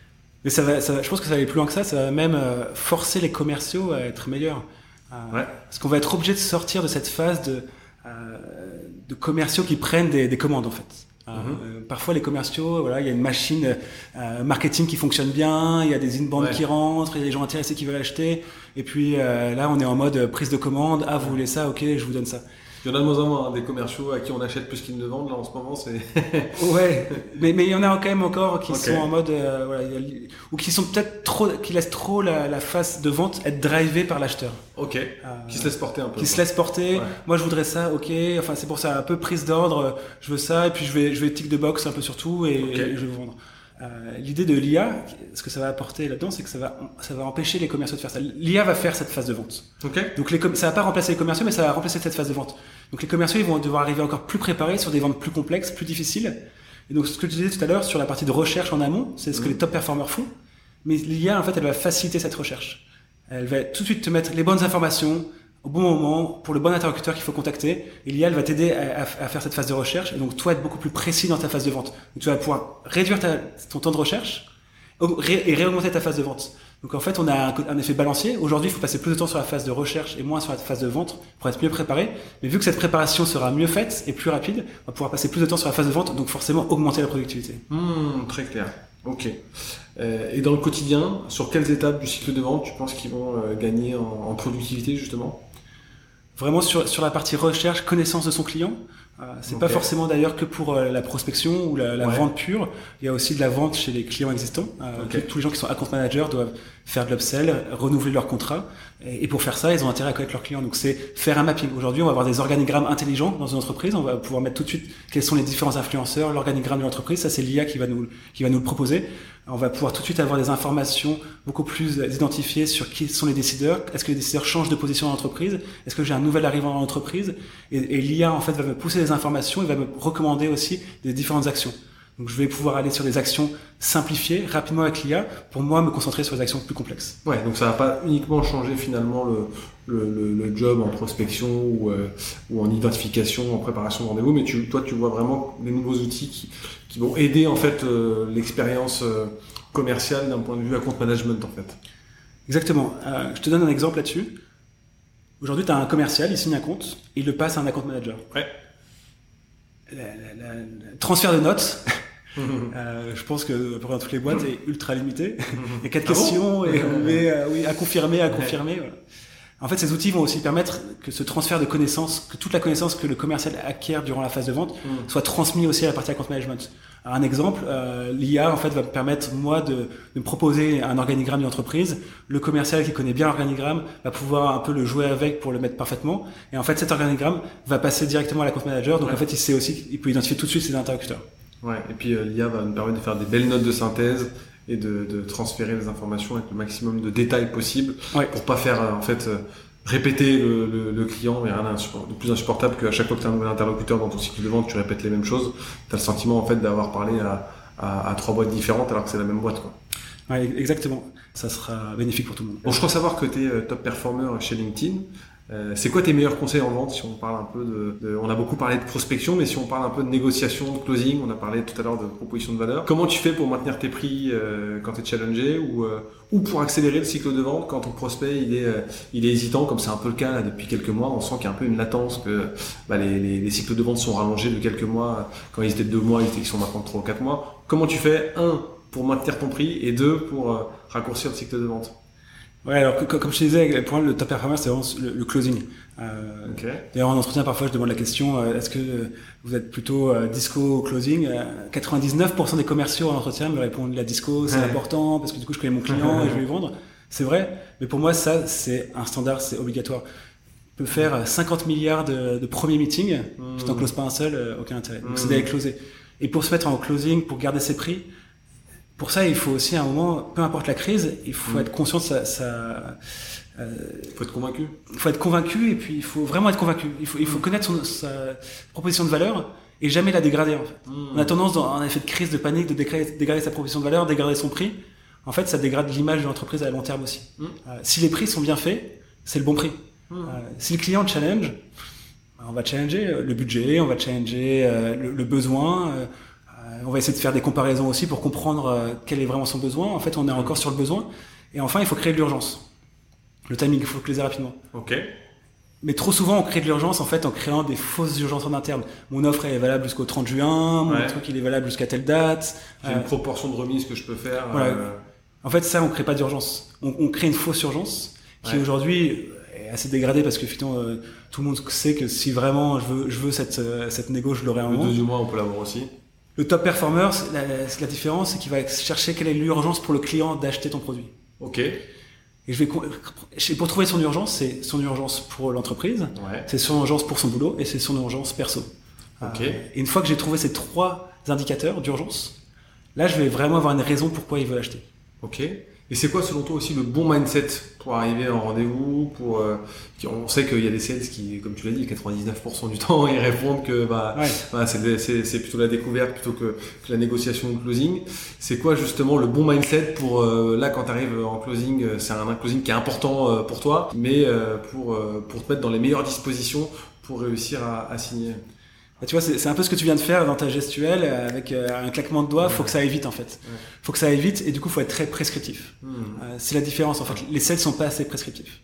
Mais ça va, ça va- je pense que ça va aller plus loin que ça. Ça va même euh, forcer les commerciaux à être meilleurs. Euh, Ouais. Parce qu'on va être obligé de sortir de cette phase de, euh, de commerciaux qui prennent des, des commandes en fait. Euh, Mhm. euh, parfois les commerciaux, voilà, il y a une machine euh, marketing qui fonctionne bien, il y a des inbound Ouais. qui rentrent, il y a des gens intéressés qui veulent acheter, et puis euh, là on est en mode prise de commande. Ah vous voulez ça, ok, je vous donne ça. Il y en a de moins en moins hein, des commerciaux à qui on achète plus qu'ils ne vendent. Là en ce moment, c'est Ouais, mais mais il y en a quand même encore qui sont en mode euh, voilà, ou qui sont peut-être trop, qui laissent trop la, la phase de vente être drivée par l'acheteur. ok. Euh, Qui se laisse porter un peu. qui se laisse porter. Ouais. Moi, je voudrais ça, ok. Enfin, c'est pour ça, un peu prise d'ordre. euh, Je veux ça, et puis je vais, je vais tick de box un peu sur tout, et, et je vais vendre. Euh, L'idée de l'IA, ce que ça va apporter là-dedans, c'est que ça va, ça va empêcher les commerciaux de faire ça. L'IA va faire cette phase de vente. Ok. Donc, les com- ça va pas remplacer les commerciaux, mais ça va remplacer cette phase de vente. Donc, les commerciaux, ils vont devoir arriver encore plus préparés sur des ventes plus complexes, plus difficiles. Et donc, ce que tu disais tout à l'heure sur la partie de recherche en amont, c'est ce que Mhm. les top performers font. Mais l'IA, en fait, elle va faciliter cette recherche. Elle va tout de suite te mettre les bonnes informations au bon moment pour le bon interlocuteur qu'il faut contacter. L'IA, va t'aider à, faire cette phase de recherche. Et donc, toi, être beaucoup plus précis dans ta phase de vente. Donc, tu vas pouvoir réduire ton temps de recherche et réaugmenter ta phase de vente. Donc, en fait, on a un, effet balancier. Aujourd'hui, il faut passer plus de temps sur la phase de recherche et moins sur la phase de vente pour être mieux préparé. Mais vu que cette préparation sera mieux faite et plus rapide, on va pouvoir passer plus de temps sur la phase de vente. Donc, forcément, augmenter la productivité. Hmm, très clair. Ok. Euh, et dans le quotidien, sur quelles étapes du cycle de vente tu penses qu'ils vont euh, gagner en productivité justement? Vraiment sur, sur la partie recherche, connaissance de son client. Euh, c'est pas forcément d'ailleurs que pour euh, la prospection ou la, la Ouais. vente pure. Il y a aussi de la vente chez les clients existants. Euh, Tous les gens qui sont account managers doivent faire de l'upsell, renouveler leur contrat. Et, et pour faire ça, ils ont intérêt à connaître leurs clients. Donc c'est faire un mapping. Aujourd'hui, on va avoir des organigrammes intelligents dans une entreprise. On va pouvoir mettre tout de suite quels sont les différents influenceurs, l'organigramme de l'entreprise. Ça, c'est l'IA qui va nous qui va nous le proposer. On va pouvoir tout de suite avoir des informations beaucoup plus identifiées sur qui sont les décideurs. Est-ce que les décideurs changent de position dans l'entreprise Est-ce que j'ai un nouvel arrivant dans l'entreprise Et, l'IA en fait va me pousser des informations et va me recommander aussi des différentes actions. Donc je vais pouvoir aller sur des actions simplifiées rapidement avec l'IA pour moi me concentrer sur les actions plus complexes. Ouais, donc ça va pas uniquement changer finalement le, le, le, le job en prospection ou, euh, ou en identification, en préparation de rendez-vous, mais tu, toi tu vois vraiment des nouveaux outils qui, qui vont aider en fait euh, l'expérience euh, commerciale d'un point de vue account management en fait. Exactement. Je te donne un exemple là-dessus. Aujourd'hui, tu as un commercial, il signe un compte, et il le passe à un account manager. Ouais. La- la- la- le transfert de notes, euh, je pense que dans toutes les boîtes est ultra limité. Il y a quatre Ah bon? questions et on met euh, oui, à confirmer, à confirmer. voilà. En fait, ces outils vont aussi permettre que ce transfert de connaissances, que toute la connaissance que le commercial acquiert durant la phase de vente Mm. soit transmis aussi à la partie account management. Un exemple, euh, l'IA en fait va me permettre moi de, de me proposer un organigramme d'une entreprise. Le commercial qui connaît bien l'organigramme va pouvoir un peu le jouer avec pour le mettre parfaitement. Et en fait, cet organigramme va passer directement à la compte manager. Donc Ouais. en fait, il sait aussi, il peut identifier tout de suite ses interlocuteurs. Ouais, et puis euh, l'IA va nous permettre de faire des belles notes de synthèse et de, de transférer les informations avec le maximum de détails possible Ouais. pour pas faire euh, en fait euh, répéter le, le, le client, mais rien de plus insupportable qu'à chaque fois que tu as un nouvel interlocuteur dans ton cycle de vente, tu répètes les mêmes choses. Tu as le sentiment en fait d'avoir parlé à, à, à trois boîtes différentes alors que c'est la même boîte. Quoi. Ouais, exactement. Ça sera bénéfique pour tout le monde. Bon, je crois savoir que tu es top performer chez LinkedIn. Euh, c'est quoi tes meilleurs conseils en vente si on parle un peu de, on a beaucoup parlé de prospection mais si on parle un peu de négociation de closing on a parlé tout à l'heure de proposition de valeur. Comment tu fais pour maintenir tes prix euh, quand tu es challengé ou, euh, ou pour accélérer le cycle de vente quand ton prospect il est, il hésitant comme c'est un peu le cas là, depuis quelques mois on sent qu'il y a un peu une latence que bah, les, les, les cycles de vente sont rallongés de quelques mois quand ils étaient de deux mois ils, étaient, ils sont maintenant de trois ou quatre mois. Comment tu fais un pour maintenir ton prix et deux pour raccourcir le cycle de vente? Ouais, alors que- comme je te disais, pour moi, le top performer, c'est vraiment le, le closing. Euh, D'ailleurs, en entretien, parfois, je demande la question euh, est-ce que euh, vous êtes plutôt euh, disco ou closing? Euh, 99% des commerciaux en entretien me répondent la disco, c'est Ouais. important parce que du coup, je connais mon client et je vais lui vendre. C'est vrai, mais pour moi, ça, c'est un standard, c'est obligatoire. Tu peux faire euh, 50 milliards de, de premiers meetings, Mmh. tu t'en closes pas un seul, euh, aucun intérêt. Donc, c'est d'aller closer. Et pour se mettre en closing, pour garder ses prix, pour ça, il faut aussi à un moment, peu importe la crise, il faut Mm. être conscient de sa, sa, euh, faut être convaincu il faut être convaincu et puis il faut vraiment être convaincu. Il faut, il faut connaître son, sa proposition de valeur et jamais la dégrader en fait. On a tendance, dans un effet de crise, de panique, de dégrader, dégrader sa proposition de valeur, dégrader son prix. En fait, ça dégrade l'image de l'entreprise à long terme aussi. Mm. Euh, si les prix sont bien faits, c'est le bon prix. Mm. Euh, si le client challenge, on va challenger le budget, on va challenger euh, le, le besoin. Euh, euh, on va essayer de faire des comparaisons aussi pour comprendre euh, quel est vraiment son besoin. En fait, on est encore sur le besoin. Et enfin, il faut créer de l'urgence. Le timing, il faut closer rapidement. ok Mais trop souvent, on crée de l'urgence en fait en créant des fausses urgences en interne. Mon offre elle est valable jusqu'au 30 juin, mon Ouais. truc il est valable jusqu'à telle date. J'ai Euh, une proportion de remise que je peux faire. Voilà. euh, en fait, ça, on crée pas d'urgence. On, on crée une fausse urgence qui Ouais. aujourd'hui est assez dégradée parce que finalement, euh, tout le monde sait que si vraiment je veux, je veux cette, euh, cette négo, je l'aurai un le moment. mois, on peut l'avoir aussi. Le top performer, la, différence, c'est qu'il va chercher quelle est l'urgence pour le client d'acheter ton produit. Ok. Et je vais pour trouver son urgence, c'est son urgence pour l'entreprise, Ouais. c'est son urgence pour son boulot et c'est son urgence perso. Ok. Euh, et une fois que j'ai trouvé ces trois indicateurs d'urgence, là, je vais vraiment avoir une raison pourquoi il veut acheter. Ok. Et c'est quoi, selon toi, aussi le bon mindset pour arriver en rendez-vous pour, euh, On sait qu'il y a des sales qui, comme tu l'as dit, 99% du temps, ils répondent que bah, Ouais. voilà, c'est plutôt la découverte plutôt que, que la négociation ou le closing. C'est quoi, justement, le bon mindset pour, euh, là, quand tu arrives en closing, euh, c'est un, un closing qui est important euh, pour toi, mais euh, pour, euh, pour te mettre dans les meilleures dispositions pour réussir à, à signer? Bah, tu vois, c'est un peu ce que tu viens de faire dans ta gestuelle euh, avec euh, un claquement de doigts. Faut que ça aille vite en fait. Faut que ça aille vite et du coup, faut être très prescriptif. Hmm. Euh, c'est la différence en fait. Les sales sont pas assez prescriptifs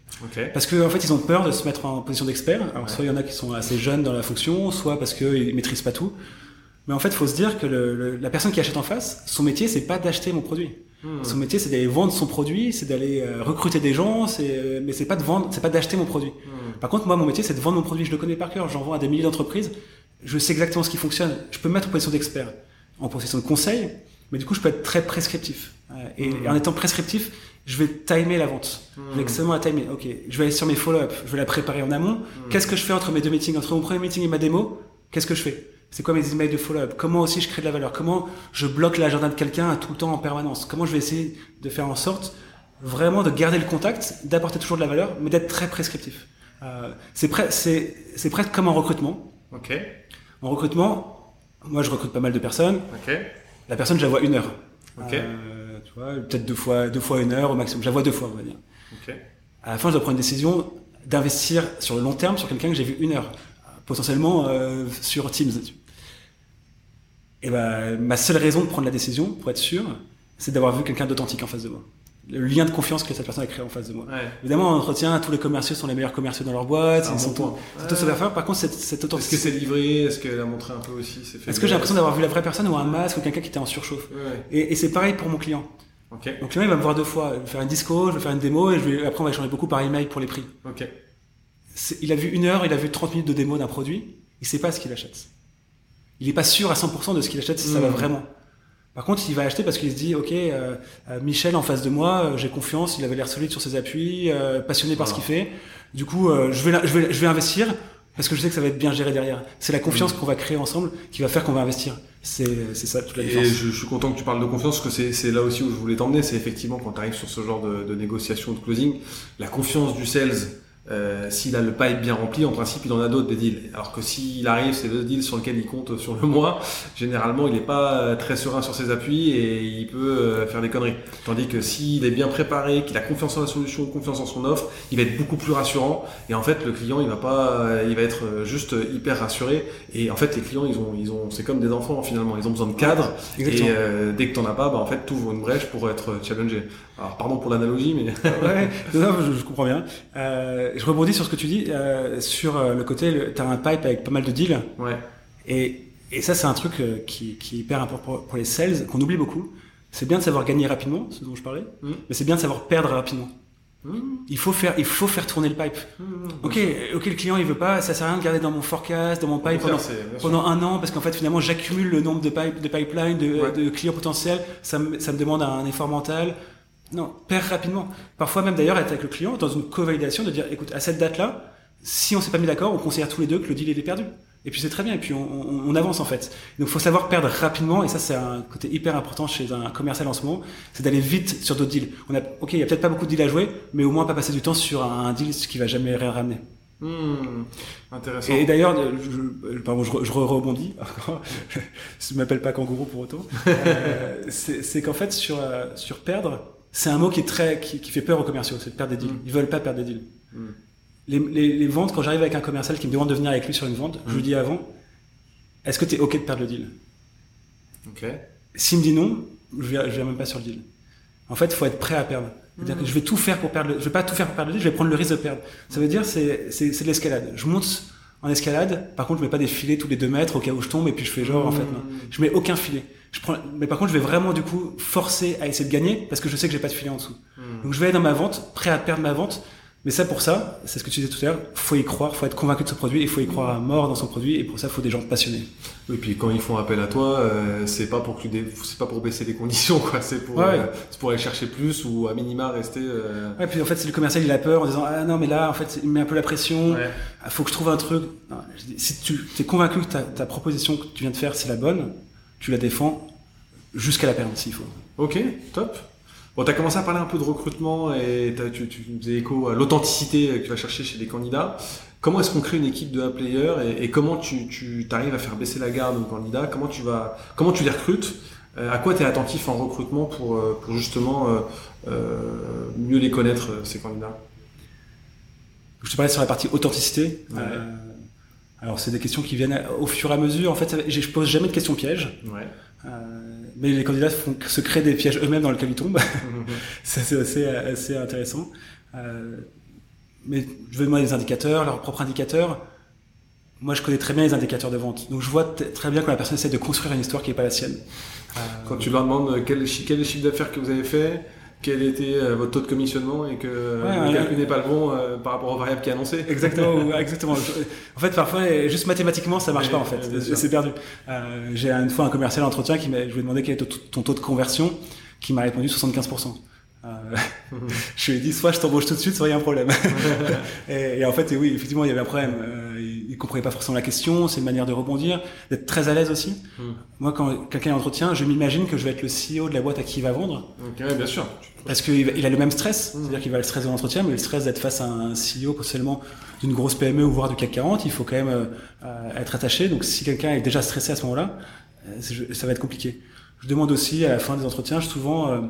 parce que en fait, ils ont peur de se mettre en position d'expert. Alors Ouais. soit il y en a qui sont assez jeunes dans la fonction, soit parce qu'ils maîtrisent pas tout. Mais en fait, faut se dire que le- le- la personne qui achète en face, son métier, c'est pas d'acheter mon produit. Hmm. Son métier, c'est d'aller vendre son produit, c'est d'aller recruter des gens, c'est, euh, mais c'est pas de vendre, c'est pas d'acheter mon produit. Hmm. Par contre, moi, mon métier, c'est de vendre mon produit. Je le connais par cœur. J'en vends à des milliers d'entreprises. Je sais exactement ce qui fonctionne. Je peux me mettre en position d'expert, en position de conseil, mais du coup, je peux être très prescriptif. Et, Mhm. et en étant prescriptif, je vais timer la vente. Je vais extrêmement la timer. Ok, je vais aller sur mes follow-up. Je vais la préparer en amont. Qu'est-ce que je fais entre mes deux meetings, entre mon premier meeting et ma démo Qu'est-ce que je fais? C'est quoi mes emails de follow-up? Comment aussi je crée de la valeur? Comment je bloque l'agenda de quelqu'un tout le temps en permanence? Comment je vais essayer de faire en sorte vraiment de garder le contact, d'apporter toujours de la valeur, mais d'être très prescriptif? Euh, c'est pre- c'est c'est presque comme en recrutement. Ok. En recrutement, moi je recrute pas mal de personnes. La personne, je la vois une heure. Euh, tu vois, peut-être deux fois, deux fois une heure au maximum. Je la vois deux fois, on va dire. À la fin, je dois prendre une décision d'investir sur le long terme sur quelqu'un que j'ai vu une heure, potentiellement euh, sur Teams. Et ben, ma seule raison de prendre la décision, pour être sûr, c'est d'avoir vu quelqu'un d'authentique en face de moi. Le lien de confiance que cette personne a créé en face de moi. Ouais. Évidemment, en entretien, tous les commerciaux sont les meilleurs commerciaux dans leur boîte, C'est un ils bon sont point. tous, tous savoir faire. Par contre, cette, cette Est-ce que authenticité. c'est livré? Est-ce qu'elle a montré un peu aussi Est-ce que j'ai l'impression d'avoir vu la vraie personne ou un masque ou quelqu'un qui était en surchauffe? Ouais, ouais. Et, et c'est pareil pour mon client. Ok. Mon client, il va me voir deux fois. Je vais faire une disco, je vais faire une démo, et je vais, après, on va échanger beaucoup par email pour les prix. Il a vu une heure, il a vu 30 minutes de démo d'un produit, il sait pas ce qu'il achète. Il n'est pas sûr à 100% de ce qu'il achète si ça va Mhm. vraiment. Par contre, il va acheter parce qu'il se dit, ok, euh, euh, Michel en face de moi, euh, j'ai confiance, il avait l'air solide sur ses appuis, euh, passionné par ce qu'il fait. Du coup, euh, je, vais, je, vais, je vais investir parce que je sais que ça va être bien géré derrière. C'est la confiance qu'on va créer ensemble qui va faire qu'on va investir. C'est c'est ça toute la Et différence. je, je suis content que tu parles de confiance parce que c'est- c'est là aussi où je voulais t'emmener. C'est effectivement quand tu arrives sur ce genre de, de négociation, de closing, la confiance du sales. Euh, s'il a le pipe bien rempli, en principe, il en a d'autres des deals. Alors que s'il arrive, c'est le deal sur lequel il compte sur le mois, généralement, il n'est pas euh, très serein sur ses appuis et il peut euh, faire des conneries. Tandis que s'il est bien préparé, qu'il a confiance en la solution, confiance en son offre, il va être beaucoup plus rassurant. Et en fait, le client, il va pas, il va être juste hyper rassuré. Et en fait, les clients, ils ont, ils ont, c'est comme des enfants finalement. Ils ont besoin de cadre. Exactement. Et euh, dès que t'en as pas, bah, en fait, t'ouvres une brèche pour être challengé. Alors, pardon pour l'analogie, mais ouais, non, je, je comprends bien. Euh, je rebondis sur ce que tu dis, euh, sur euh, le côté, le- t'as un pipe avec pas mal de deals, ouais, et, et ça c'est un truc euh, qui, qui est hyper important pour, pour les sales, qu'on oublie beaucoup. C'est bien de savoir gagner rapidement, ce dont je parlais, Mm. mais c'est bien de savoir perdre rapidement. Mmh, Il faut faire, il faut faire tourner le pipe. mmh, Ok, ok, le client il veut pas, ça sert à rien de garder dans mon forecast, dans mon pipe pendant, un an, parce qu'en fait finalement j'accumule le nombre de, pipe, de pipeline, de, Ouais. de clients potentiels, ça me, ça me demande un effort mental. Non, perds rapidement. Parfois même d'ailleurs être avec le client dans une co-validation, de dire écoute, à cette date-là, si on s'est pas mis d'accord, on considère tous les deux que le deal il est perdu. Et puis c'est très bien, et puis on, on- on avance en fait. Donc faut savoir perdre rapidement, et ça c'est un côté hyper important chez un commercial en ce moment, c'est d'aller vite sur d'autres deals. On a, ok, il y a peut-être pas beaucoup de deals à jouer, mais au moins pas passer du temps sur un, deal qui va jamais rien ramener. Mmh, intéressant. Et d'ailleurs, je, je- pardon, je, re- je re- rebondis. je ne m'appelle pas kangourou pour autant. Euh, c'est c'est qu'en fait, sur, euh, sur perdre, c'est un mot qui est très, qui, qui fait peur aux commerciaux, c'est de perdre des deals. Mm. Ils veulent pas perdre des deals. Mm. Les, les, les ventes, quand j'arrive avec un commercial qui me demande de venir avec lui sur une vente, je lui dis avant, est-ce que tu es OK de perdre le deal? Ok. S'il me dit non, je viens, je viens même pas sur le deal. En fait, il faut être prêt à perdre. C'est-à-dire que je vais tout faire pour perdre. Le, je vais pas tout faire pour perdre le deal. Je vais prendre le risque de perdre. Ça veut dire c'est c'est c'est de l'escalade. Je monte en escalade. Par contre, je mets pas des filets tous les deux mètres au cas où je tombe et puis je fais genre en fait non. Je mets aucun filet. Je prends. Mais par contre, je vais vraiment du coup forcer à essayer de gagner parce que je sais que j'ai pas de filet en dessous. Mmh. Donc je vais aller dans ma vente, prêt à perdre ma vente. Mais ça, pour ça, c'est ce que tu disais tout à l'heure, faut y croire, faut être convaincu de ce produit, il faut y croire à mort dans son produit, et pour ça, faut des gens passionnés. Et puis quand ils font appel à toi, euh, c'est pas pour que tu dé- c'est pas pour baisser les conditions, quoi. C'est pour, Ouais. euh, c'est pour aller chercher plus ou à minima rester. euh, Ouais, puis en fait, c'est le commercial, il a peur en disant Ah non, mais là, en fait, il me met un peu la pression, Ouais. Ah, faut que je trouve un truc. Non, si tu es convaincu que ta, ta proposition que tu viens de faire, c'est la bonne, tu la défends jusqu'à la perte s'il faut. Ok, top. Bon, t'as commencé à parler un peu de recrutement et tu, tu faisais écho à l'authenticité que tu vas chercher chez les candidats. Comment est-ce qu'on crée une équipe de A-players et, et comment tu, tu arrives à faire baisser la garde aux candidats? Comment tu vas, comment tu les recrutes? Euh, À quoi tu es attentif en recrutement pour, euh, pour justement euh, euh, mieux les connaître ces candidats? Je te parlais sur la partie authenticité. Ouais. Euh, alors, c'est des questions qui viennent au fur et à mesure. En fait, je pose jamais de questions pièges. Ouais. Euh, mais les candidats font, se créent des pièges eux-mêmes dans lesquels ils tombent. Ça, c'est assez, assez intéressant. Euh, mais je vais demander des indicateurs, leurs propres indicateurs. Moi, je connais très bien les indicateurs de vente. Donc, je vois très bien quand la personne essaie de construire une histoire qui n'est pas la sienne. Euh, Quand tu leur demandes quel, chi- quel est le chiffre d'affaires que vous avez fait, quel était euh, votre taux de commissionnement et que le calcul n'est pas le bon par rapport aux variables qui est annoncé. Exactement, exactement. En fait, parfois, juste mathématiquement, ça marche pas en fait. C'est perdu. J'ai une fois un commercial entretien qui m'a, je lui ai demandé quel était ton taux de conversion, qui m'a répondu 75%. Euh, je lui ai dit soit je t'embauche tout de suite, soit il y a un problème. et, et, en fait, oui, effectivement, il y avait un problème. Euh, comprenait pas forcément la question, c'est une manière de rebondir, d'être très à l'aise aussi. Hmm. Moi, quand quelqu'un est entretien, je m'imagine que je vais être le CEO de la boîte à qui il va vendre. Ok, bien sûr. Parce qu'il il a le même stress, hmm. c'est-à-dire qu'il va le stress de l'entretien, mais le stress d'être face à un CEO potentiellement d'une grosse PME ou voire du CAC 40, il faut quand même euh, être attaché. Donc, si quelqu'un est déjà stressé à ce moment-là, euh, ça va être compliqué. Je demande aussi à la fin des entretiens, souvent, euh,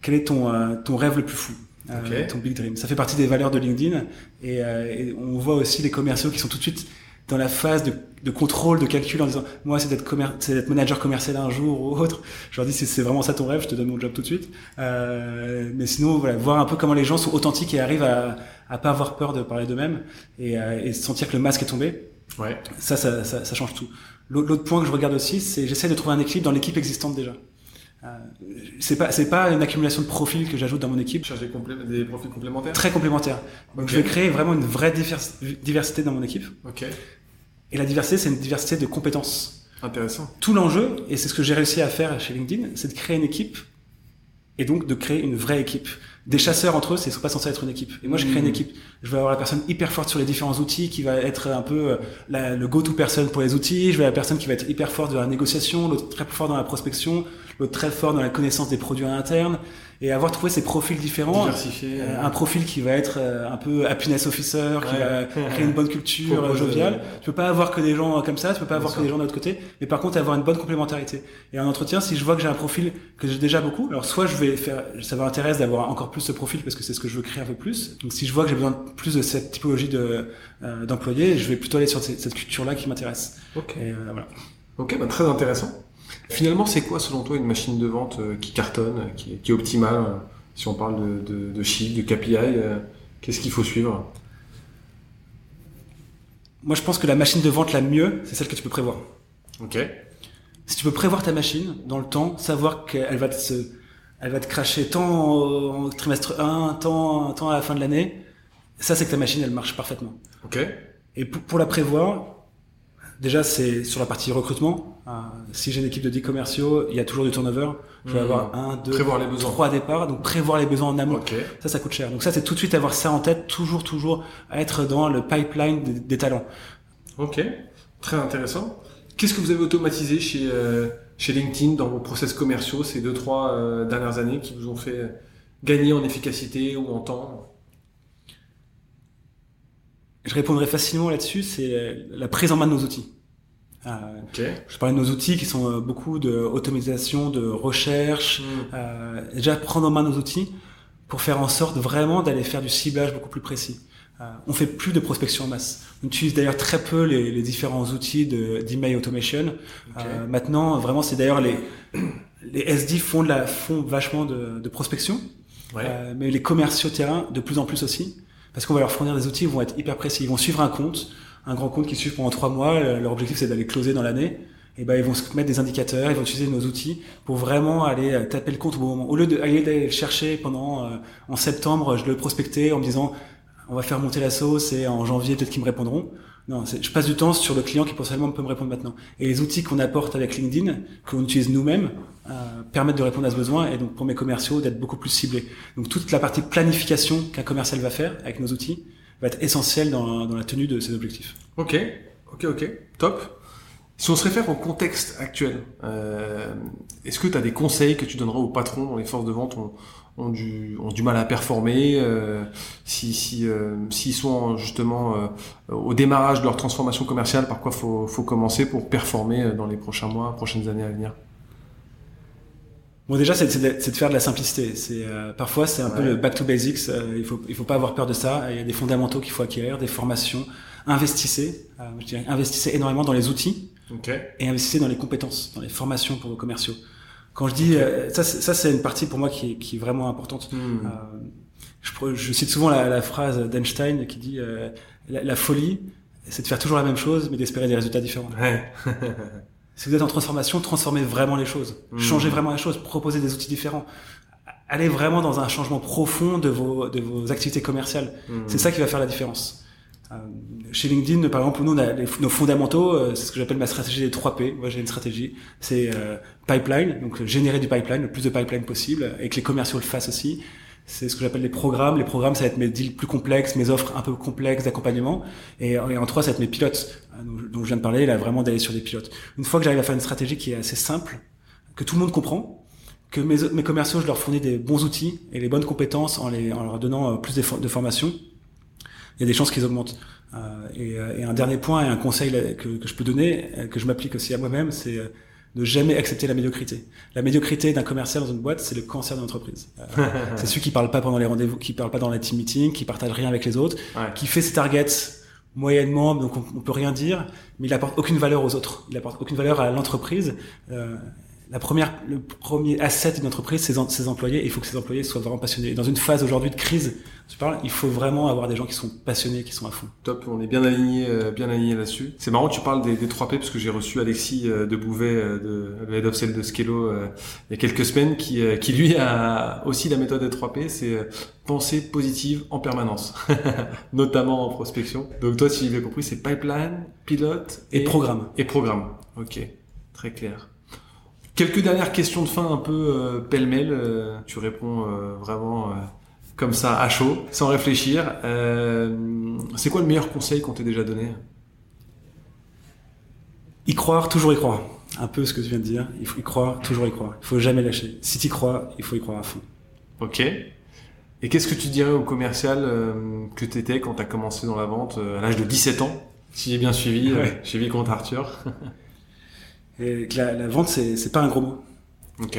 quel est ton, euh, ton rêve le plus fou euh, ton big dream? Ça fait partie des valeurs de LinkedIn et, et, on voit aussi les commerciaux qui sont tout de suite dans la phase de, de contrôle, de calcul en disant moi c'est d'être d'être manager commercial un jour ou autre. Je leur dis c'est vraiment ça ton rêve, je te donne mon job tout de suite. Euh, mais sinon voilà, voir un peu comment les gens sont authentiques et arrivent à à pas avoir peur de parler d'eux-mêmes et, et sentir que le masque est tombé. Ouais. Ça, ça, ça, ça change tout. L'autre point que je regarde aussi, c'est j'essaie de trouver un équilibre dans l'équipe existante déjà. Euh, c'est pas c'est pas une accumulation de profils que j'ajoute dans mon équipe. Chercher des profils complémentaires. Très complémentaires. Donc je vais créer vraiment une vraie diversité dans mon équipe. Ok. Et la diversité, c'est une diversité de compétences. Intéressant. Tout l'enjeu, et c'est ce que j'ai réussi à faire chez LinkedIn, c'est de créer une équipe et donc de créer une vraie équipe des chasseurs entre eux, c'est pas censé être une équipe. Et moi, je crée une mmh. équipe. Je vais avoir la personne hyper forte sur les différents outils, qui va être un peu euh, la, le go-to person pour les outils. Je vais la personne qui va être hyper forte dans la négociation, l'autre très fort dans la prospection, l'autre très fort dans la connaissance des produits à interne et avoir trouvé ces profils différents. Euh, un profil qui va être euh, un peu happiness officer, qui va créer une bonne culture joviale. Tu peux pas avoir que des gens comme ça, tu peux pas avoir que des gens de l'autre côté, mais par contre avoir une bonne complémentarité. Et en entretien, si je vois que j'ai un profil que j'ai déjà beaucoup, alors soit je vais faire, ça m'intéresse d'avoir encore plus ce profil parce que c'est ce que je veux créer un peu plus. Donc si je vois que j'ai besoin de plus de cette typologie de euh, d'employés, je vais plutôt aller sur cette, culture-là qui m'intéresse. Ok. voilà. Ok, bah, très intéressant. Finalement, c'est quoi selon toi une machine de vente euh, qui cartonne, euh, qui est, optimale euh, Si on parle de, de, de chiffres, de KPI, qu'est-ce qu'il faut suivre? Moi, je pense que la machine de vente la mieux, c'est celle que tu peux prévoir. Ok. Si tu peux prévoir ta machine dans le temps, savoir qu'elle va te elle va te cracher tant au trimestre 1, tant, tant à la fin de l'année, ça c'est que ta machine elle marche parfaitement. Ok. Et pour, pour la prévoir, Déjà, c'est sur la partie recrutement. Euh, si j'ai une équipe de 10 commerciaux, il y a toujours du turnover. Je vais mmh. avoir un, deux, trois départs. Donc prévoir les besoins en amont. Ça, ça coûte cher. Donc ça, c'est tout de suite avoir ça en tête, toujours, toujours être dans le pipeline des, talents. Ok, très intéressant. Qu'est-ce que vous avez automatisé chez euh, chez LinkedIn dans vos process commerciaux ces deux trois euh, dernières années qui vous ont fait gagner en efficacité ou en temps? Je répondrai facilement là-dessus, c'est la prise en main de nos outils. Euh, Je parlais de nos outils qui sont euh, beaucoup de automatisation, de recherche. Hmm. Euh, déjà prendre en main nos outils pour faire en sorte vraiment d'aller faire du ciblage beaucoup plus précis. Euh, on fait plus de prospection en masse. On utilise d'ailleurs très peu les, les différents outils d'email automation. Euh, maintenant, vraiment, c'est d'ailleurs les les SD font de la font vachement de, de prospection, ouais. Euh, mais les commerciaux terrain de plus en plus aussi parce qu'on va leur fournir des outils, ils vont être hyper précis. Ils vont suivre un compte, un grand compte qui suit pendant trois mois. Leur objectif, c'est d'aller closer dans l'année. Et ben, ils vont se mettre des indicateurs, ils vont utiliser nos outils pour vraiment aller euh, taper le compte au bon moment. Au lieu d'aller le chercher pendant, euh, en septembre, je le prospectais en me disant, on va faire monter la sauce et en janvier, peut-être qu'ils me répondront. Non, je passe du temps sur le client qui potentiellement peut me répondre maintenant. Et les outils qu'on apporte avec LinkedIn, qu'on utilise nous-mêmes, euh, permettent de répondre à ce besoin et donc pour mes commerciaux d'être beaucoup plus ciblés. Donc toute la partie planification qu'un commercial va faire avec nos outils va être essentielle dans, dans la tenue de ses objectifs. Ok, ok, ok, top. Si on se réfère au contexte actuel, euh, est-ce que tu as des conseils que tu donneras aux patrons dont les forces de vente ont du, ont du mal à performer, euh, si si euh, s'ils sont justement euh, au démarrage de leur transformation commerciale, par quoi faut faut commencer pour performer dans les prochains mois, prochaines années à venir. Bon déjà c'est de, de, faire de la simplicité. C'est parfois c'est un peu le back to basics. il faut il faut pas avoir peur de ça. Il y a des fondamentaux qu'il faut acquérir, des formations. Investissez, je dirais, investissez énormément dans les outils okay. et investissez dans les compétences, dans les formations pour vos commerciaux. Quand je dis euh, ça, ça c'est une partie pour moi qui est, qui est vraiment importante. Hmm. Euh, je, je, cite souvent la, la phrase d'Einstein qui dit euh, la, la, folie, c'est de faire toujours la même chose, mais d'espérer des résultats différents. Ouais. si vous êtes en transformation, transformez vraiment les choses, hmm. changez vraiment les choses, proposez des outils différents. allez vraiment dans un changement profond de vos, de vos activités commerciales. Hmm. C'est ça qui va faire la différence. Euh, chez LinkedIn, par exemple, nous, on a les- nos fondamentaux, euh, c'est ce que j'appelle ma stratégie des 3 P. Moi, j'ai une stratégie, c'est euh, pipeline, donc générer du pipeline, le plus de pipeline possible, et que les commerciaux le fassent aussi. C'est ce que j'appelle les programmes. Les programmes, ça va être mes deals plus complexes, mes offres un peu complexes d'accompagnement. Et, en trois, ça va être mes pilotes, euh, dont, je viens de parler, là, vraiment d'aller sur des pilotes. Une fois que j'arrive à faire une stratégie qui est assez simple, que tout le monde comprend, que mes, mes commerciaux, je leur fournis des bons outils et les bonnes compétences en, les, en leur donnant plus de, de formation, il y a des chances qu'ils augmentent. Euh, et, euh, et un dernier point et un conseil que, que je peux donner, euh, que je m'applique aussi à moi-même, c'est de jamais accepter la médiocrité. La médiocrité d'un commercial dans une boîte, c'est le cancer de l'entreprise. Euh, c'est celui qui parle pas pendant les rendez-vous, qui parle pas dans les team meetings, qui partage rien avec les autres, Ouais. qui fait ses targets moyennement, donc on, on peut rien dire, mais il apporte aucune valeur aux autres. Il apporte aucune valeur à l'entreprise. Euh, la première, le premier asset d'une entreprise, c'est ses employés. Et il faut que ces employés soient vraiment passionnés. Et dans une phase aujourd'hui de crise, tu parles, il faut vraiment avoir des gens qui sont passionnés, qui sont à fond. Top, on est bien aligné, euh, bien aligné là-dessus. C'est marrant tu parles des, des 3 P parce que j'ai reçu Alexis euh, de Bouvet, euh, de, le head of sales de Skello, euh, il y a quelques semaines, qui, euh, qui lui a aussi la méthode des 3 P, c'est euh, penser positive en permanence, notamment en prospection. Donc toi, si j'ai bien compris, c'est pipeline, pilote Et, programme. et programme. Ok, très clair. Quelques dernières questions de fin un peu euh, pêle-mêle. euh, tu réponds euh, vraiment euh, comme ça à chaud, sans réfléchir. Euh, c'est quoi le meilleur conseil qu'on t'ait déjà donné? Y croire, toujours y croire. Un peu ce que tu viens de dire. Il faut y croire, toujours y croire. Il faut jamais lâcher. Si tu crois, il faut y croire à fond. Ok. Et qu'est-ce que tu dirais au commercial euh, que tu étais quand tu as commencé dans la vente euh, à l'âge de 17 ans? Si j'ai bien suivi, Ouais. j'ai vu contre Arthur. Et que la, la vente, c'est c'est pas un gros mot. ok.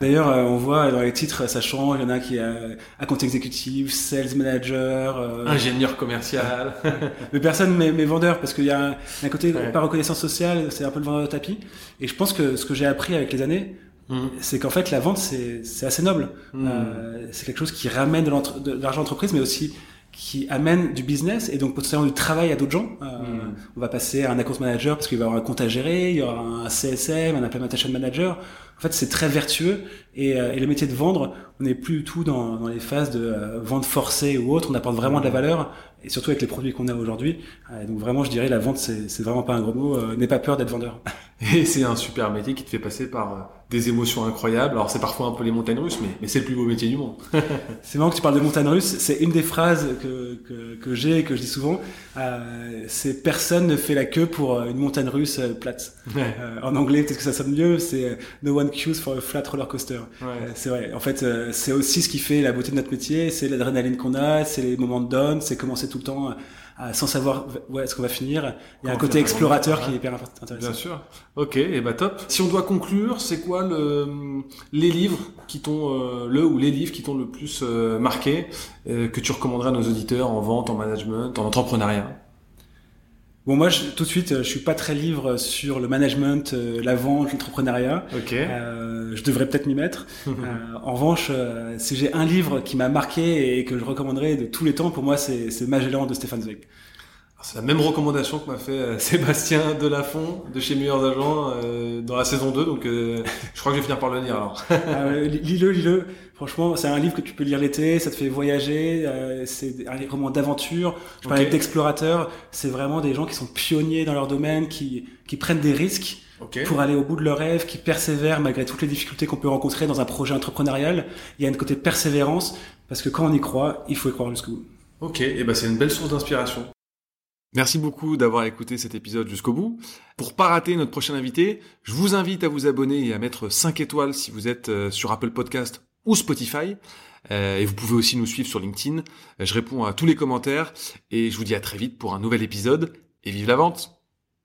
D'ailleurs, euh, on voit dans les titres, ça change. Il y en a qui a account exécutif, sales manager. euh, Ingénieur commercial. mais personne mes, mes vendeurs parce qu'il y a un, un côté Ouais. par reconnaissance sociale, c'est un peu le vendeur de tapis. Et je pense que ce que j'ai appris avec les années, Mhm. c'est qu'en fait la vente c'est c'est assez noble. Mhm. Euh, c'est quelque chose qui ramène de l'argent à l'entreprise, mais aussi qui amène du business et donc potentiellement du travail à d'autres gens. Euh, Mhm. On va passer à un account manager parce qu'il va y avoir un compte à gérer, il y aura un CSM, un implementation manager. En fait, c'est très vertueux et, euh, et le métier de vendre, on n'est plus du tout dans, dans les phases de euh, vente forcée ou autre. On apporte vraiment de la valeur et surtout avec les produits qu'on a aujourd'hui. Euh, donc vraiment, je dirais la vente, c'est vraiment pas un gros mot. Euh, N'aie pas peur d'être vendeur. Et c'est un super métier qui te fait passer par des émotions incroyables. Alors c'est parfois un peu les montagnes russes, mais, mais c'est le plus beau métier du monde. C'est marrant que tu parles de montagne russe. C'est une des phrases que, que, que j'ai et que je dis souvent. Euh, c'est personne ne fait la queue pour une montagne russe plate. Euh, en anglais, peut-être que ça sonne mieux. C'est No one queues for a flat roller coaster. Ouais. Euh, C'est vrai. En fait, euh, c'est aussi ce qui fait la beauté de notre métier. C'est l'adrénaline qu'on a, c'est les moments de down, c'est commencer tout le temps à- à- sans savoir où est-ce qu'on va finir. Il y a un côté explorateur qui est hyper intéressant. Bien sûr. Ok, et bah top. Si on doit conclure, c'est quoi le, les livres qui t'ont euh, le ou les livres qui t'ont le plus euh, marqué euh, que tu recommanderais à nos auditeurs en vente, en management, en entrepreneuriat? Bon, moi, je, tout de suite, euh, je suis pas très livre sur le management, euh, la vente, l'entrepreneuriat. Ok. Euh, je devrais peut-être m'y mettre. Euh, en revanche, euh, si j'ai un livre qui m'a marqué et que je recommanderais de tous les temps, pour moi, c'est c'est Magellan de Stéphane Zweig. C'est la même recommandation que m'a fait euh, Sébastien Delafont de chez Meilleurs Agents euh, dans la saison 2, donc euh, je crois que je vais finir par le lire alors. Ouais, lis-le, lis-le. Franchement, c'est un livre que tu peux lire l'été, ça te fait voyager, euh, c'est un roman d'aventure. Je parlais d'explorateurs, c'est vraiment des gens qui sont pionniers dans leur domaine, qui, qui prennent des risques Ok. pour aller au bout de leurs rêves, qui persévèrent malgré toutes les difficultés qu'on peut rencontrer dans un projet entrepreneurial. Il y a un côté persévérance, parce que quand on y croit, il faut y croire jusqu'au bout. Ok, et ben c'est une belle source d'inspiration. Merci beaucoup d'avoir écouté cet épisode jusqu'au bout. Pour pas rater notre prochain invité, je vous invite à vous abonner et à mettre 5 étoiles si vous êtes euh, sur Apple Podcast ou Spotify. Euh, et vous pouvez aussi nous suivre sur LinkedIn. Euh, Je réponds à tous les commentaires et je vous dis à très vite pour un nouvel épisode et vive la vente